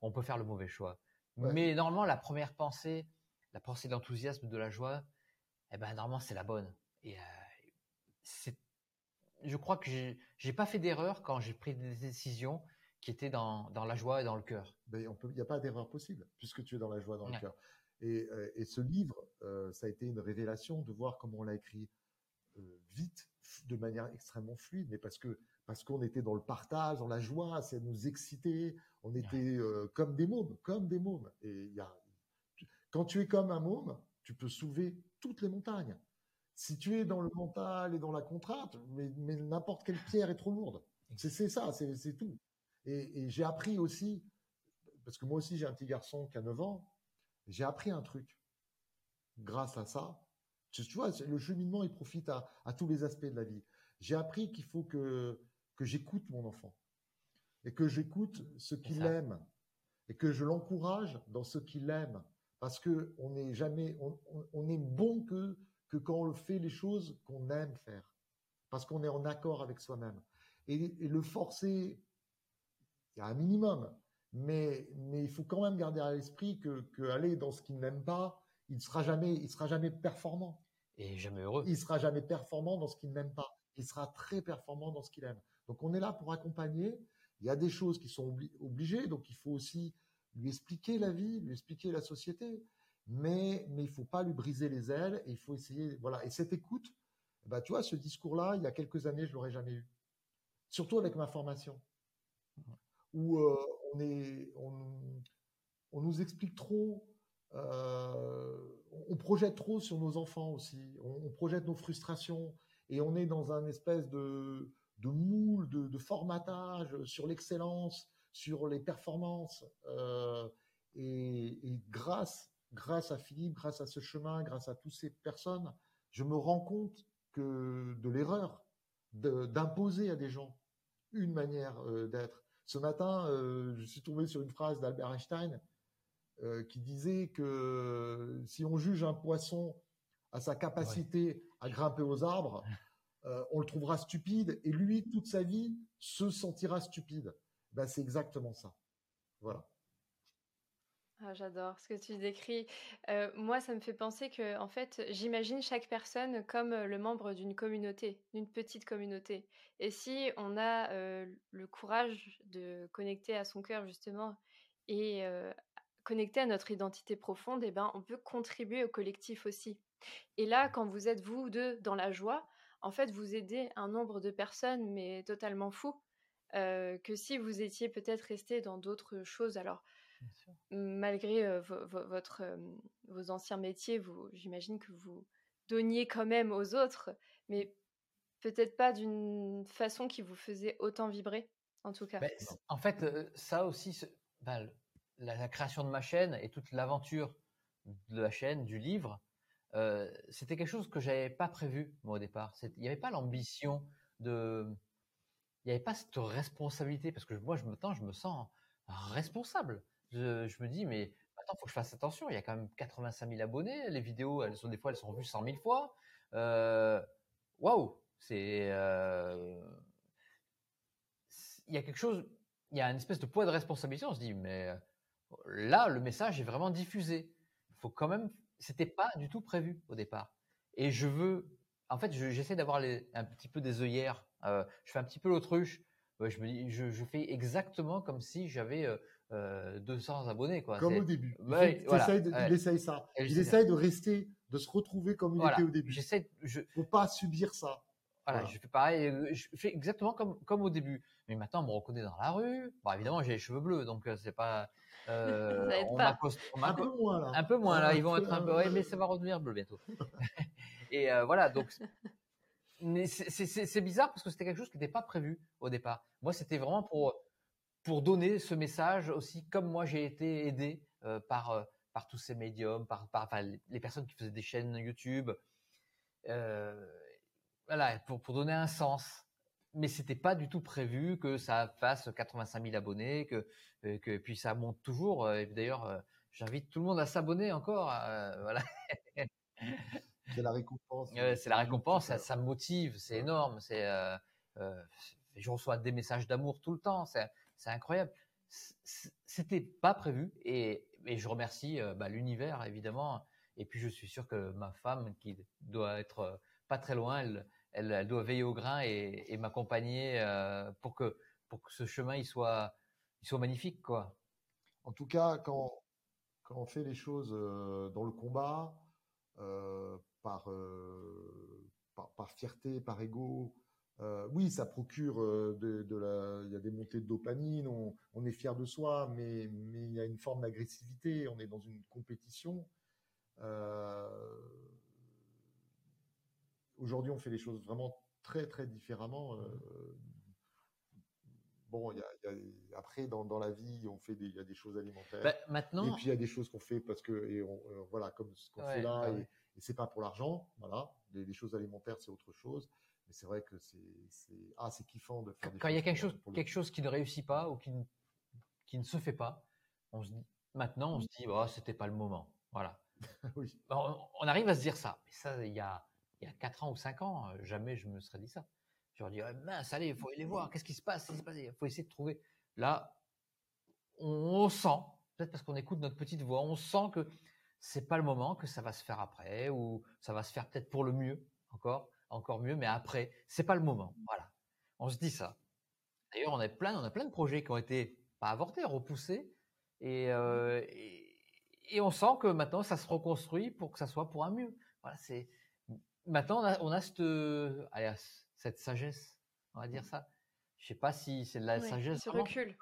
on peut faire le mauvais choix. Mais normalement, la première pensée, la pensée de l'enthousiasme, de la joie, eh ben, normalement, c'est la bonne. Et euh, c'est je crois que j'ai pas fait d'erreur quand j'ai pris des décisions qui étaient dans, dans la joie et dans le cœur. Il n'y a pas d'erreur possible puisque tu es dans la joie, dans le cœur. Et, euh, et, ce livre, euh, ça a été une révélation de voir comment on l'a écrit euh, vite, de manière extrêmement fluide, mais parce que parce qu'on était dans le partage, dans la joie, ça nous excitait, on était comme des mômes, comme des mômes. Et il y a, quand tu es comme un môme, tu peux soulever toutes les montagnes. si tu es dans le mental et dans la contrainte, mais, n'importe quelle pierre est trop lourde. C'est ça, c'est tout. Et, j'ai appris aussi, parce que moi aussi j'ai un petit garçon qui a 9 ans, j'ai appris un truc grâce à ça. Tu, vois, le cheminement, il profite à, tous les aspects de la vie. J'ai appris qu'il faut que, que j'écoute mon enfant et que j'écoute ce qu'il aime et que je l'encourage dans ce qu'il aime parce que on n'est jamais, on, est bon que que quand on fait les choses qu'on aime faire, parce qu'on est en accord avec soi-même. Et, le forcer, il y a un minimum, mais mais il faut quand même garder à l'esprit que, que aller dans ce qu'il n'aime pas, il sera jamais, il sera jamais performant. Et jamais heureux. Il sera jamais performant dans ce qu'il n'aime pas. Il sera très performant dans ce qu'il aime. Donc on est là pour accompagner. Il y a des choses qui sont obligées, donc il faut aussi lui expliquer la vie, lui expliquer la société, mais mais il faut pas lui briser les ailes et il faut essayer voilà et cette écoute bah tu vois ce discours là il y a quelques années je l'aurais jamais eu surtout avec ma formation où euh, on nous explique trop euh, on projette trop sur nos enfants aussi on, projette nos frustrations et on est dans un espèce de de moule de formatage sur l'excellence sur les performances. Euh, et, grâce, grâce à Philippe, grâce à ce chemin, grâce à toutes ces personnes, je me rends compte que de l'erreur d'imposer à des gens une manière euh, d'être. Ce matin, euh, je suis tombé sur une phrase d'Albert Einstein qui disait que si on juge un poisson à sa capacité à grimper aux arbres, *laughs* on le trouvera stupide et lui, toute sa vie, se sentira stupide. Bah, c'est exactement ça. Voilà. Ah, j'adore ce que tu décris. Euh, moi, ça me fait penser que, en fait, j'imagine chaque personne comme le membre d'une communauté, d'une petite communauté. Et si on a le courage de connecter à son cœur, justement, et connecter à notre identité profonde, eh ben, on peut contribuer au collectif aussi. Et là, quand vous êtes, vous deux, dans la joie, en fait, vous aidez un nombre de personnes, mais totalement fou que si vous étiez peut-être resté dans d'autres choses. Alors, malgré votre, vos anciens métiers, vous, j'imagine que vous donniez quand même aux autres, mais peut-être pas d'une façon qui vous faisait autant vibrer, en tout cas. en fait, ça aussi, bah, la, création de ma chaîne et toute l'aventure de la chaîne, du livre, c'était quelque chose que j'avais pas prévu moi au départ. Il n'y avait pas l'ambition de il n'y avait pas cette responsabilité parce que moi, je me, je me sens responsable. Je, me dis, mais attends, faut que je fasse attention. Il y a quand même 85 000 abonnés. Les vidéos, elles sont des fois, elles sont vues 100 000 fois. Euh, waouh, c'est, euh, il y a quelque chose, il y a une espèce de poids de responsabilité. On se dit, mais là, le message est vraiment diffusé. Il faut quand même, c'était pas du tout prévu au départ. Et je veux, en fait, j'essaie d'avoir un petit peu des œillères euh, je fais un petit peu l'autruche. je me dis, je, fais exactement comme si j'avais 200 euh, abonnés, quoi. Comme au début. il, essaye ça. Il essaye de rester, de se retrouver comme il était au début. J'essaie. Je. Faut pas subir ça. Voilà, je fais pareil. Euh, je fais exactement comme comme au début. Mais maintenant, on me reconnaît dans la rue. Bon, évidemment, j'ai les cheveux bleus, donc c'est pas. Euh, *laughs* on un peu moins là. Un peu moins là. Ils vont être un peu. mais ça va *laughs* redevenir bleu bientôt. *laughs* Et voilà, donc mais c'est bizarre parce que c'était quelque chose qui n'était pas prévu au départ. Moi, c'était vraiment pour, pour donner ce message aussi, comme moi j'ai été aidé euh, par, euh, par tous ces médiums, par, par les personnes qui faisaient des chaînes YouTube. Euh, voilà, pour, pour donner un sens. Mais c'était pas du tout prévu que ça fasse 85 000 abonnés, que, que puis ça monte toujours. Et d'ailleurs, j'invite tout le monde à s'abonner encore. voilà. *laughs* C'est la récompense. c'est la récompense, ça, me motive, c'est énorme. C'est, euh, euh, je reçois des messages d'amour tout le temps, c'est, incroyable. C'était pas prévu et, je remercie euh, bah, l'univers évidemment. Et puis je suis sûr que ma femme, qui doit être pas très loin, elle, doit veiller au grain et, m'accompagner pour que pour que ce chemin il soit magnifique quoi. En tout cas, quand on fait les choses dans le combat, euh, euh, par, par, fierté, par ego. Euh, oui, ça procure de, la. Il y a des montées de dopamine, on, est fier de soi, mais, mais il y a une forme d'agressivité. On est dans une compétition. aujourd'hui, on fait les choses vraiment très, très différemment. Euh, bon, y a, y a, après, dans, dans, la vie, on fait des, y a des choses alimentaires. Bah, maintenant. Et puis, il y a des choses qu'on fait parce que, et on, euh, voilà, comme ce qu'on fait là, et, et c'est pas pour l'argent. Voilà. Les, choses alimentaires, c'est autre chose. Mais c'est vrai que c'est, ah, c'est kiffant de faire des Quand il y a quelque chose, quelque chose qui ne réussit pas ou qui ne, qui ne se fait pas, on se dit, maintenant, on se dit, oh, c'était pas le moment. Voilà. *laughs* oui. On, arrive à se dire ça. Mais ça, il y a, il y a 4 ans ou 5 ans, euh, jamais je me serais dit ça. Je leur dis, oh, mince, allez, il faut aller voir, qu'est-ce qui se passe? Il faut essayer de trouver. Là, on, sent, peut-être parce qu'on écoute notre petite voix, on sent que c'est pas le moment, que ça va se faire après, ou ça va se faire peut-être pour le mieux, encore, encore mieux, mais après, c'est pas le moment. Voilà. On se dit ça. D'ailleurs, on a plein, on a plein de projets qui ont été pas avortés, repoussés, et, euh, et, et, on sent que maintenant ça se reconstruit pour que ça soit pour un mieux. Voilà, c'est maintenant on a, cette, allez, cette sagesse, on va dire ça. Je sais pas si c'est de la sagesse. Ce recul.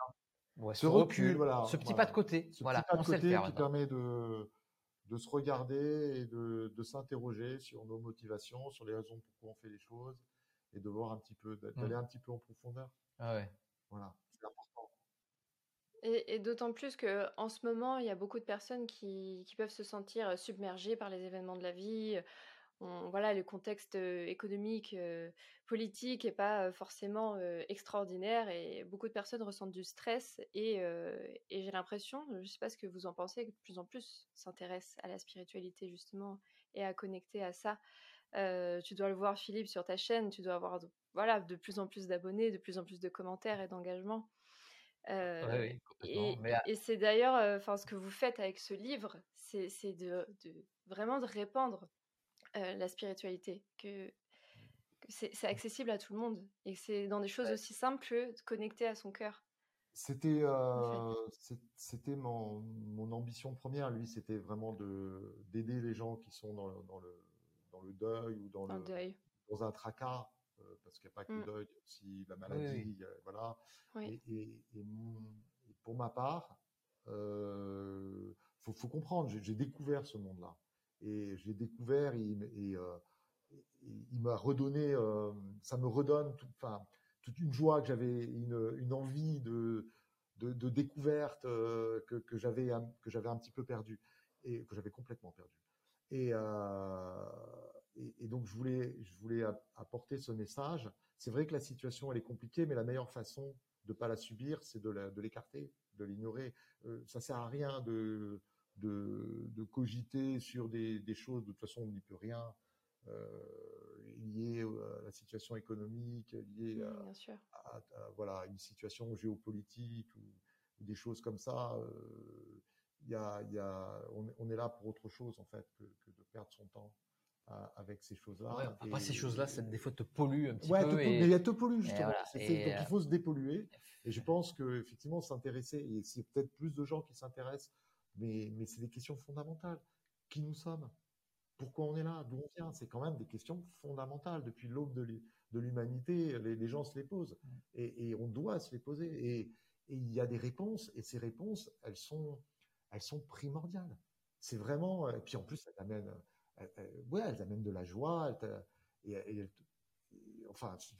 ce, recul, voilà. Ce petit pas de côté. Ce voilà, petit pas de côté qui permet de, de se regarder et de, de s'interroger sur nos motivations, sur les raisons pourquoi on fait les choses et de voir un petit peu, d'aller mmh. un petit peu en profondeur. Ah ouais. Voilà, c'est important. Et, et d'autant plus que en ce moment, il y a beaucoup de personnes qui, qui peuvent se sentir submergées par les événements de la vie, voilà, le contexte économique, politique est pas forcément extraordinaire et beaucoup de personnes ressentent du stress et, j'ai l'impression, je ne sais pas ce que vous en pensez, que de plus en plus s'intéressent à la spiritualité justement et à connecter à ça. tu dois le voir, Philippe, sur ta chaîne, tu dois avoir de, voilà, de plus en plus d'abonnés, de plus en plus de commentaires et d'engagement. et, et c'est d'ailleurs, enfin, ce que vous faites avec ce livre, c'est de, de, vraiment de répandre euh, la spiritualité, que, c'est accessible à tout le monde et que c'est dans des choses aussi simples que de connecter à son cœur. C'était euh, c'était mon, mon, ambition première, lui, c'était vraiment de d'aider les gens qui sont dans, dans, le, dans le deuil ou dans, le, deuil. dans un tracas, euh, parce qu'il n'y a pas que le mmh. deuil, il y a aussi la maladie, voilà. Et, et, pour ma part, il faut, faut, comprendre, j'ai découvert ce monde-là et j'ai découvert et, et, euh, il m'a redonné, euh, ça me redonne toute une joie que j'avais, une, envie de, découverte euh, que, j'avais que j'avais un petit peu perdu et que j'avais complètement perdu. Et, et, et, donc je voulais je voulais apporter ce message. C'est vrai que la situation elle est compliquée, mais la meilleure façon de pas la subir, c'est de l'écarter, de l'ignorer. ça sert à rien de de, de cogiter sur des, des, choses. De toute façon, on n'y peut rien. Euh, liées à la situation économique, liées à, voilà une situation géopolitique ou, des choses comme ça. Euh, il y a, y a, on, est là pour autre chose en fait que, que de perdre son temps avec ces choses-là. Ouais, après, ces choses-là, ça des fois te pollue un petit ouais, peu. Et... Mais il te pollue justement. donc il faut se dépolluer. Et je pense que effectivement s'intéresser, et s'il y a peut-être plus de gens qui s'intéressent mais, mais c'est des questions fondamentales. Qui nous sommes? Pourquoi on est là? D'où on vient? C'est quand même des questions fondamentales. Depuis l'aube de l'humanité, les, gens se les posent. Et, et, on doit se les poser. Et, il y a des réponses. Et ces réponses, elles sont, elles sont primordiales. C'est vraiment... Et puis en plus, elles amènent, ouais, elles amènent de la joie. et, enfin, tu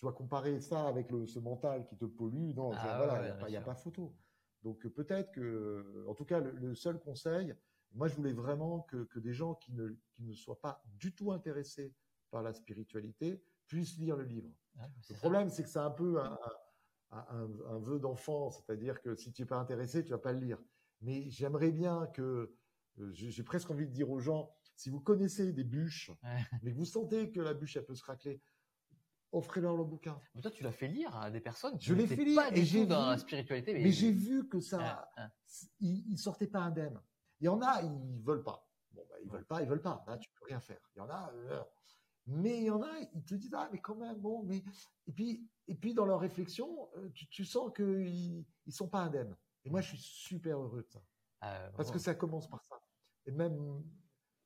dois comparer ça avec le, ce mental qui te pollue, non, ah voilà, il n'y a, a, pas photo. Donc peut-être que, en tout cas, le, seul conseil, moi je voulais vraiment que, des gens qui ne, qui ne soient pas du tout intéressés par la spiritualité puissent lire le livre. Ah, le problème, c'est que c'est un peu un, un, vœu d'enfant, c'est-à-dire que si tu n'es pas intéressé, tu vas pas le lire. Mais j'aimerais bien que, euh, j'ai presque envie de dire aux gens, si vous connaissez des bûches, mais que vous sentez que la bûche, elle peut se racler, offrez-leur le bouquin. Mais toi, tu l'as fait lire à des personnes. Je l'ai fait lire et j'ai dans la spiritualité. Mais, j'ai vu que ça, ah, ah. ils, sortaient pas indemnes. Il y en a, ils veulent pas. Bon, bah, ils veulent pas, ils veulent pas. Là, tu peux rien faire. Il y en a, euh, mais il y en a, ils te disent ah mais quand même bon, mais et puis et puis dans leur réflexion, euh, tu, sens qu'ils ils sont pas indemnes. Et moi, je suis super heureux de ça. Ah, Parce que ça commence par ça. Et même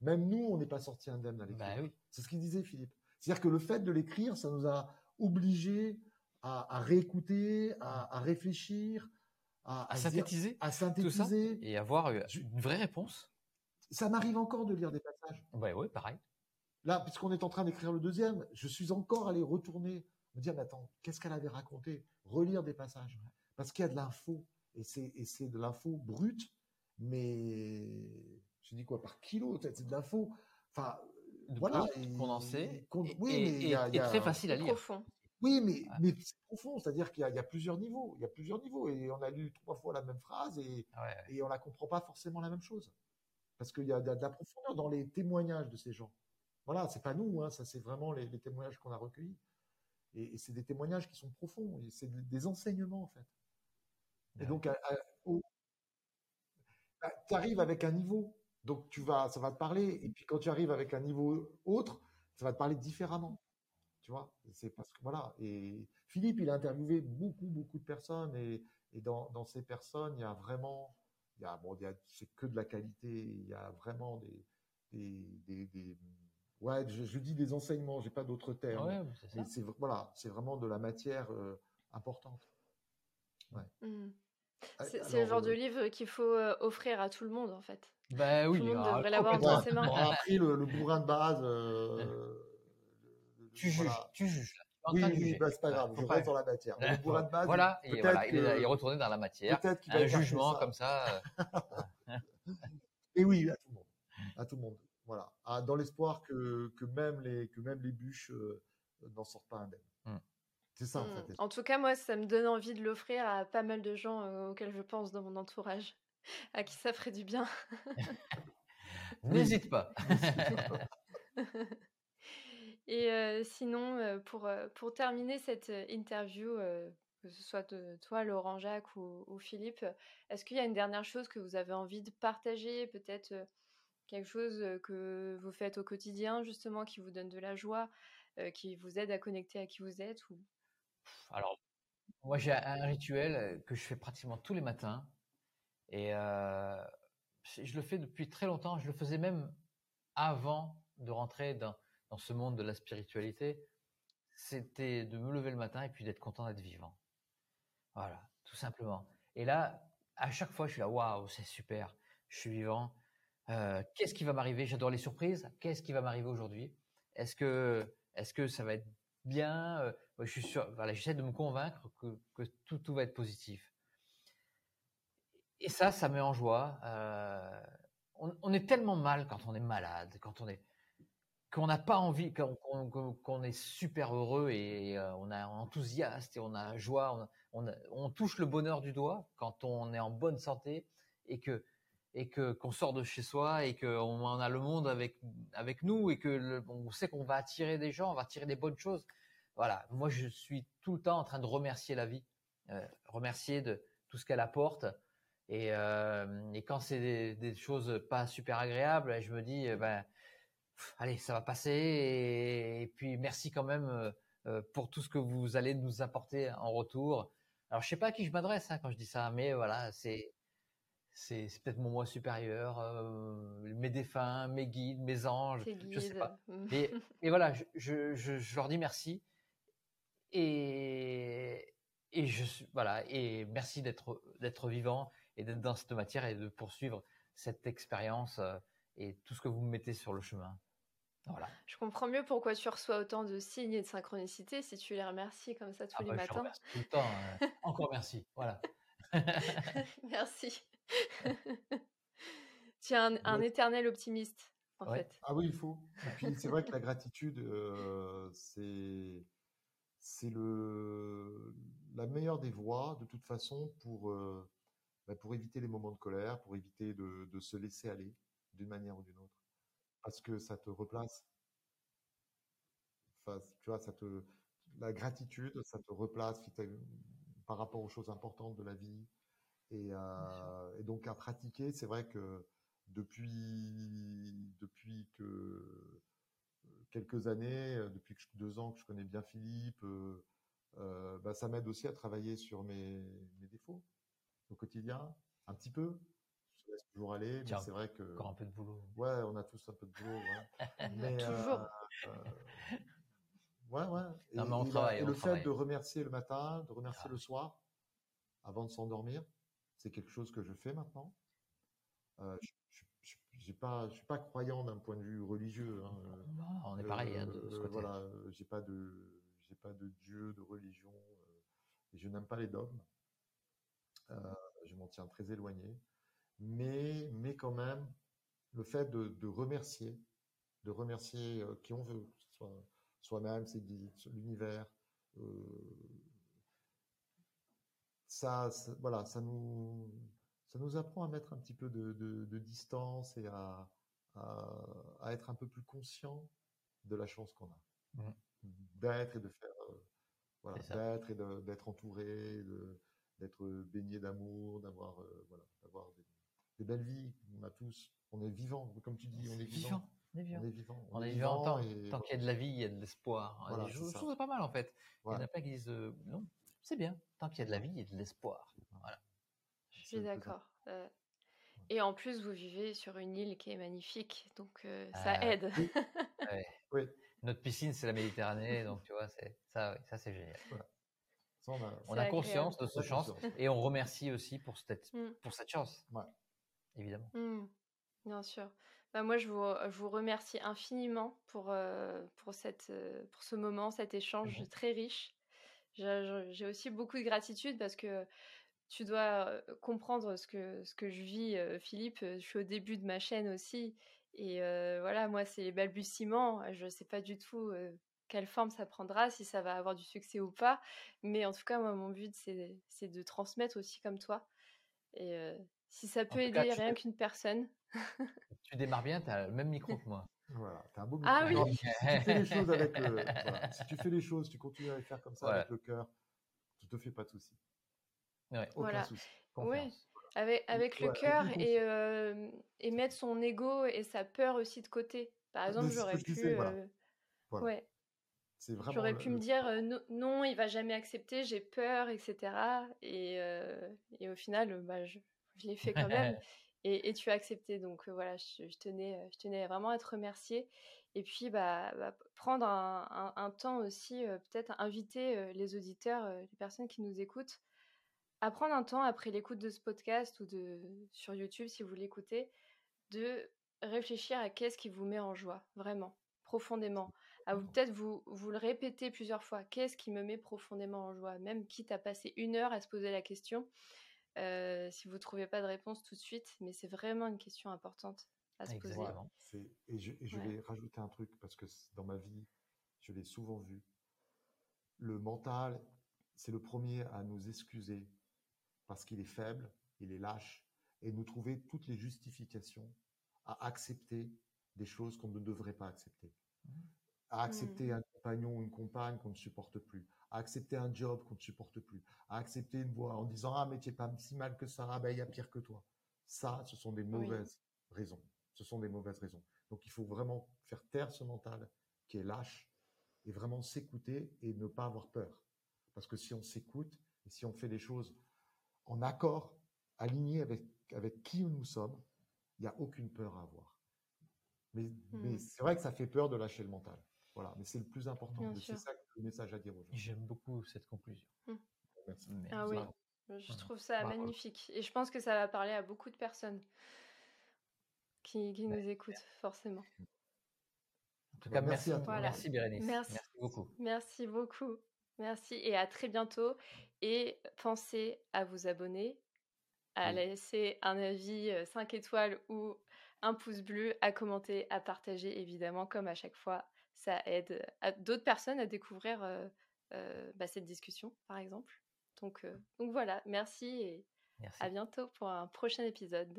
même nous, on n'est pas sortis indemnes avec bah, oui. C'est ce qu'il disait Philippe. C'est-à-dire que le fait de l'écrire, ça nous a obligés à, réécouter, à, réfléchir, à, synthétiser, à synthétiser et avoir une vraie réponse. Ça m'arrive encore de lire des passages. Ouais, ouais, pareil. là, puisqu'on est en train d'écrire le deuxième, je suis encore allé retourner, me dire, mais attends, qu'est-ce qu'elle avait raconté? Relire des passages. Parce qu'il y a de l'info. Et c'est, et c'est de l'info brute, mais je dis quoi, par kilo, c'est de l'info. Enfin, voilà. condensé. Et, et, très facile à lire. Profond. Oui, mais, mais c'est profond, c'est-à-dire qu'il y, a plusieurs niveaux. Il y a plusieurs niveaux. Et on a lu trois fois la même phrase et, et on la comprend pas forcément la même chose. Parce qu'il y a de, la profondeur dans les témoignages de ces gens. Voilà, c'est pas nous, hein, ça c'est vraiment les, témoignages qu'on a recueillis. Et, c'est des témoignages qui sont profonds. C'est des enseignements en fait. Et donc, bah, tu arrives avec un niveau, donc tu vas, ça va te parler. Et puis quand tu arrives avec un niveau autre, ça va te parler différemment. Tu vois, c'est parce que voilà. Et Philippe, il a interviewé beaucoup, beaucoup de personnes et, dans, ces personnes, il y a vraiment, il y a, bon, c'est que de la qualité. Il y a vraiment des, des, ouais, je, dis des enseignements, j'ai pas d'autres termes. c'est voilà, c'est vraiment de la matière euh, importante. Ouais. Mmh. Ah, c'est le genre de euh livre qu'il faut euh, offrir à tout le monde en fait. Bah oui, tout le monde devrait l'avoir dans ses mains. On a pris le, bourrin de base. tu juges, tu juges. Oui, oui bah, c'est pas grave, je reste dans la matière. Le bourrin de base. Voilà, il, voilà, il, est, retourné dans la matière. Un jugement comme ça. *laughs* et oui, à tout le monde. À tout le monde. Voilà. Ah, dans l'espoir que, que, même les, que même les bûches euh, n'en sortent pas indemnes. Mmh. C'est ça, en fait. En tout cas, moi, ça me donne envie de l'offrir à pas mal de gens euh, auxquels je pense dans mon entourage, *laughs* à qui ça ferait du bien. *laughs* *laughs* N'hésite pas. Et euh, sinon, pour, pour terminer cette interview, que ce soit de toi, Laurent Jacques ou, ou Philippe, est-ce qu'il y a une dernière chose que vous avez envie de partager, peut-être quelque chose que vous faites au quotidien, justement, qui vous donne de la joie, qui vous aide à connecter à qui vous êtes ou... Alors, moi, j'ai un rituel que je fais pratiquement tous les matins. Et je le fais depuis très longtemps. Je le faisais même avant de rentrer dans, ce monde de la spiritualité. C'était de me lever le matin et puis d'être content d'être vivant. Voilà, tout simplement. Et là, à chaque fois, je suis là, waouh, c'est super, je suis vivant. Qu'est-ce qui va m'arriver? J'adore les surprises. Qu'est-ce qui va m'arriver aujourd'hui? Est-ce que, est-ce que ça va être bien? Euh, Je suis sûr. Voilà, j'essaie de me convaincre que, tout, va être positif. Et ça, ça met en joie. Euh, on, est tellement mal quand on est malade, quand on n'a pas envie, qu'on est super heureux et on est enthousiaste et on a joie, on, touche le bonheur du doigt quand on est en bonne santé et que qu'on sort de chez soi et qu'on a le monde avec avec nous et que on sait qu'on va attirer des gens, on va attirer des bonnes choses. Voilà, moi je suis tout le temps en train de remercier la vie, euh, remercier de tout ce qu'elle apporte. Et, euh, et quand c'est des, des, choses pas super agréables, je me dis euh, ben allez ça va passer et, et puis merci quand même euh, pour tout ce que vous allez nous apporter en retour. Alors je sais pas à qui je m'adresse hein, quand je dis ça, mais voilà c'est c'est peut-être mon moi supérieur, euh, mes défunts, mes guides, mes anges, je sais pas. Mmh. Et, et voilà, je, je, je, leur dis merci et, et je suis voilà et merci d'être d'être vivant et d'être dans cette matière et de poursuivre cette expérience euh, et tout ce que vous me mettez sur le chemin. Voilà. Je comprends mieux pourquoi tu reçois autant de signes et de synchronicité si tu les remercies comme ça tous ah les bah, matins. tout le temps. Euh, *laughs* encore merci. Voilà. *laughs* merci. *laughs* tu es un, éternel optimiste, en fait. Ah oui, il faut. Et puis, c'est vrai que la gratitude, euh, c'est c'est le la meilleure des voies, de toute façon, pour euh, bah, pour éviter les moments de colère, pour éviter de, de se laisser aller d'une manière ou d'une autre, parce que ça te replace. Enfin, tu vois, ça te la gratitude, ça te replace par rapport aux choses importantes de la vie, et, euh, et, donc à pratiquer, c'est vrai que depuis depuis que quelques années, euh, depuis que deux ans que je connais bien Philippe, euh, euh, bah, ça m'aide aussi à travailler sur mes, mes, défauts au quotidien, un petit peu. Je laisse toujours aller, mais c'est vrai que encore un peu de boulot. Ouais, on a tous un peu de boulot. Ouais. *laughs* mais, toujours. ouais, ouais. Et, non, mais on travaille, et le fait de remercier le matin, de remercier le soir, avant de s'endormir, c'est quelque chose que je fais maintenant. Euh, j'ai pas, je suis pas croyant d'un point de vue religieux. hein. Bah, on est pareil hein, de ce Euh, côté. voilà, euh, j'ai pas de, j'ai pas de Dieu, de religion, euh, et je n'aime pas les dogmes. Euh, je m'en tiens très éloigné. Mais, mais quand même, le fait de, de remercier, de remercier euh, qui on veut, soit soi-même, ses guides, l'univers, euh, ça, ça- voilà, ça nous, ça nous apprend à mettre un petit peu de, de- de distance et à, à, à être un peu plus conscient de la chance qu'on a. Mhm. D'être et de faire, euh, voilà, d'être et d'être entouré, d'être baigné d'amour, d'avoir, euh, voilà, d'avoir des, des belles vies. On a tous, on est vivant, comme tu dis, on est vivant. On est vivant. On est vivant. On est vivant tant, et tant qu'il y a de la vie, il y a de l'espoir. Voilà, ça. trouve ça pas mal en fait. Il y en Voilà. a plein qui disent euh, non, c'est bien. Tant qu'il y a de la vie, il y a de l'espoir. Suis d'accord. Euh, et en plus, vous vivez sur une île qui est magnifique, donc euh, ça Ah, aide. *laughs* Oui, Notre piscine, c'est la Méditerranée, donc tu vois, c'est ça, oui, ça c'est génial. ça, on a, On C'est a conscience de ce chance *laughs* et on remercie aussi pour cette, Mm. pour cette chance. Ouais. Évidemment. Hmm, bien sûr. Bah, moi, je vous, je vous remercie infiniment pour, euh, pour, cette, euh, pour ce moment, cet échange Mhm. très riche. J'ai aussi beaucoup de gratitude parce que tu dois comprendre ce que, ce que je vis, Philippe. Je suis au début de ma chaîne aussi. Et euh, voilà, moi, c'est les balbutiements. Je ne sais pas du tout euh, quelle forme ça prendra, si ça va avoir du succès ou pas. Mais en tout cas, moi, mon but, c'est c'est de transmettre aussi comme toi. Et euh, si ça peut cas, aider rien qu'une personne, *laughs* Tu démarres bien, tu as le même micro que moi. *laughs* Voilà, t'as un beau Ah micro. oui. Si tu fais les choses avec *laughs* le, voilà, si tu fais les choses, tu continues à les faire comme ça Voilà. avec le cœur, tu te fais pas de soucis. Ouais, Voilà. confiance. avec, avec le cœur et, euh, et mettre son ego et sa peur aussi de côté. Par exemple, ce que j'aurais pu, voilà. euh, Voilà. ouais, j'aurais le- pu me dire euh, non, non, il va jamais accepter, j'ai peur, etc. Et, et au final, bah, je, je l'ai fait quand même. *laughs* Et, et tu as accepté. Donc voilà, je, je tenais, je tenais vraiment à te remercier. Et puis, bah, bah, prendre un, un- un temps aussi, peut-être inviter les auditeurs, les personnes qui nous écoutent, à prendre un temps après l'écoute de ce podcast ou de, sur YouTube, si vous l'écoutez, de réfléchir à qu'est-ce qui vous met en joie, vraiment, profondément. À vous peut-être vous, vous le répéter plusieurs fois. Qu'est-ce qui me met profondément en joie? Même quitte à passer une heure à se poser la question, euh, si vous ne trouvez pas de réponse tout de suite, mais c'est vraiment une question importante à se poser. Exactement. Et je, et je Ouais. vais rajouter un truc parce que dans ma vie, je l'ai souvent vu. Le mental, c'est le premier à nous excuser parce qu'il est faible, il est lâche, et nous trouver toutes les justifications à accepter des choses qu'on ne devrait pas accepter. À accepter un compagnon ou une compagne qu'on ne supporte plus, à accepter un job qu'on ne supporte plus, à accepter une voix en disant Ah, mais tu n'es pas si mal que ça, ah, ben, il y a pire que toi. Ça, ce sont des mauvaises raisons. Ce sont des mauvaises raisons. Donc, il faut vraiment faire taire ce mental qui est lâche et vraiment s'écouter et ne pas avoir peur. Parce que si on s'écoute et si on fait les choses en accord, aligné avec, avec qui nous sommes, il n'y a aucune peur à avoir. Mais, mais c'est vrai que ça fait peur de lâcher le mental. Voilà, mais c'est le plus important. C'est ça le message à dire aux gens. J'aime beaucoup cette conclusion. Merci. Mais- Ah oui, je trouve ça Bravo. magnifique. Et je pense que ça va parler à beaucoup de personnes qui, qui nous écoutent, forcément. En tout cas, Bah, merci, merci à toi. Voilà. merci Bérénice. Merci. merci beaucoup. Merci beaucoup. Merci et à très bientôt. Et pensez à vous abonner, à laisser un avis 5 étoiles ou un pouce bleu, à commenter, à partager évidemment, comme à chaque fois. Ça aide à d'autres personnes à découvrir euh, euh, bah, cette discussion, par exemple. Donc, euh, donc voilà, merci et Merci. à bientôt pour un prochain épisode.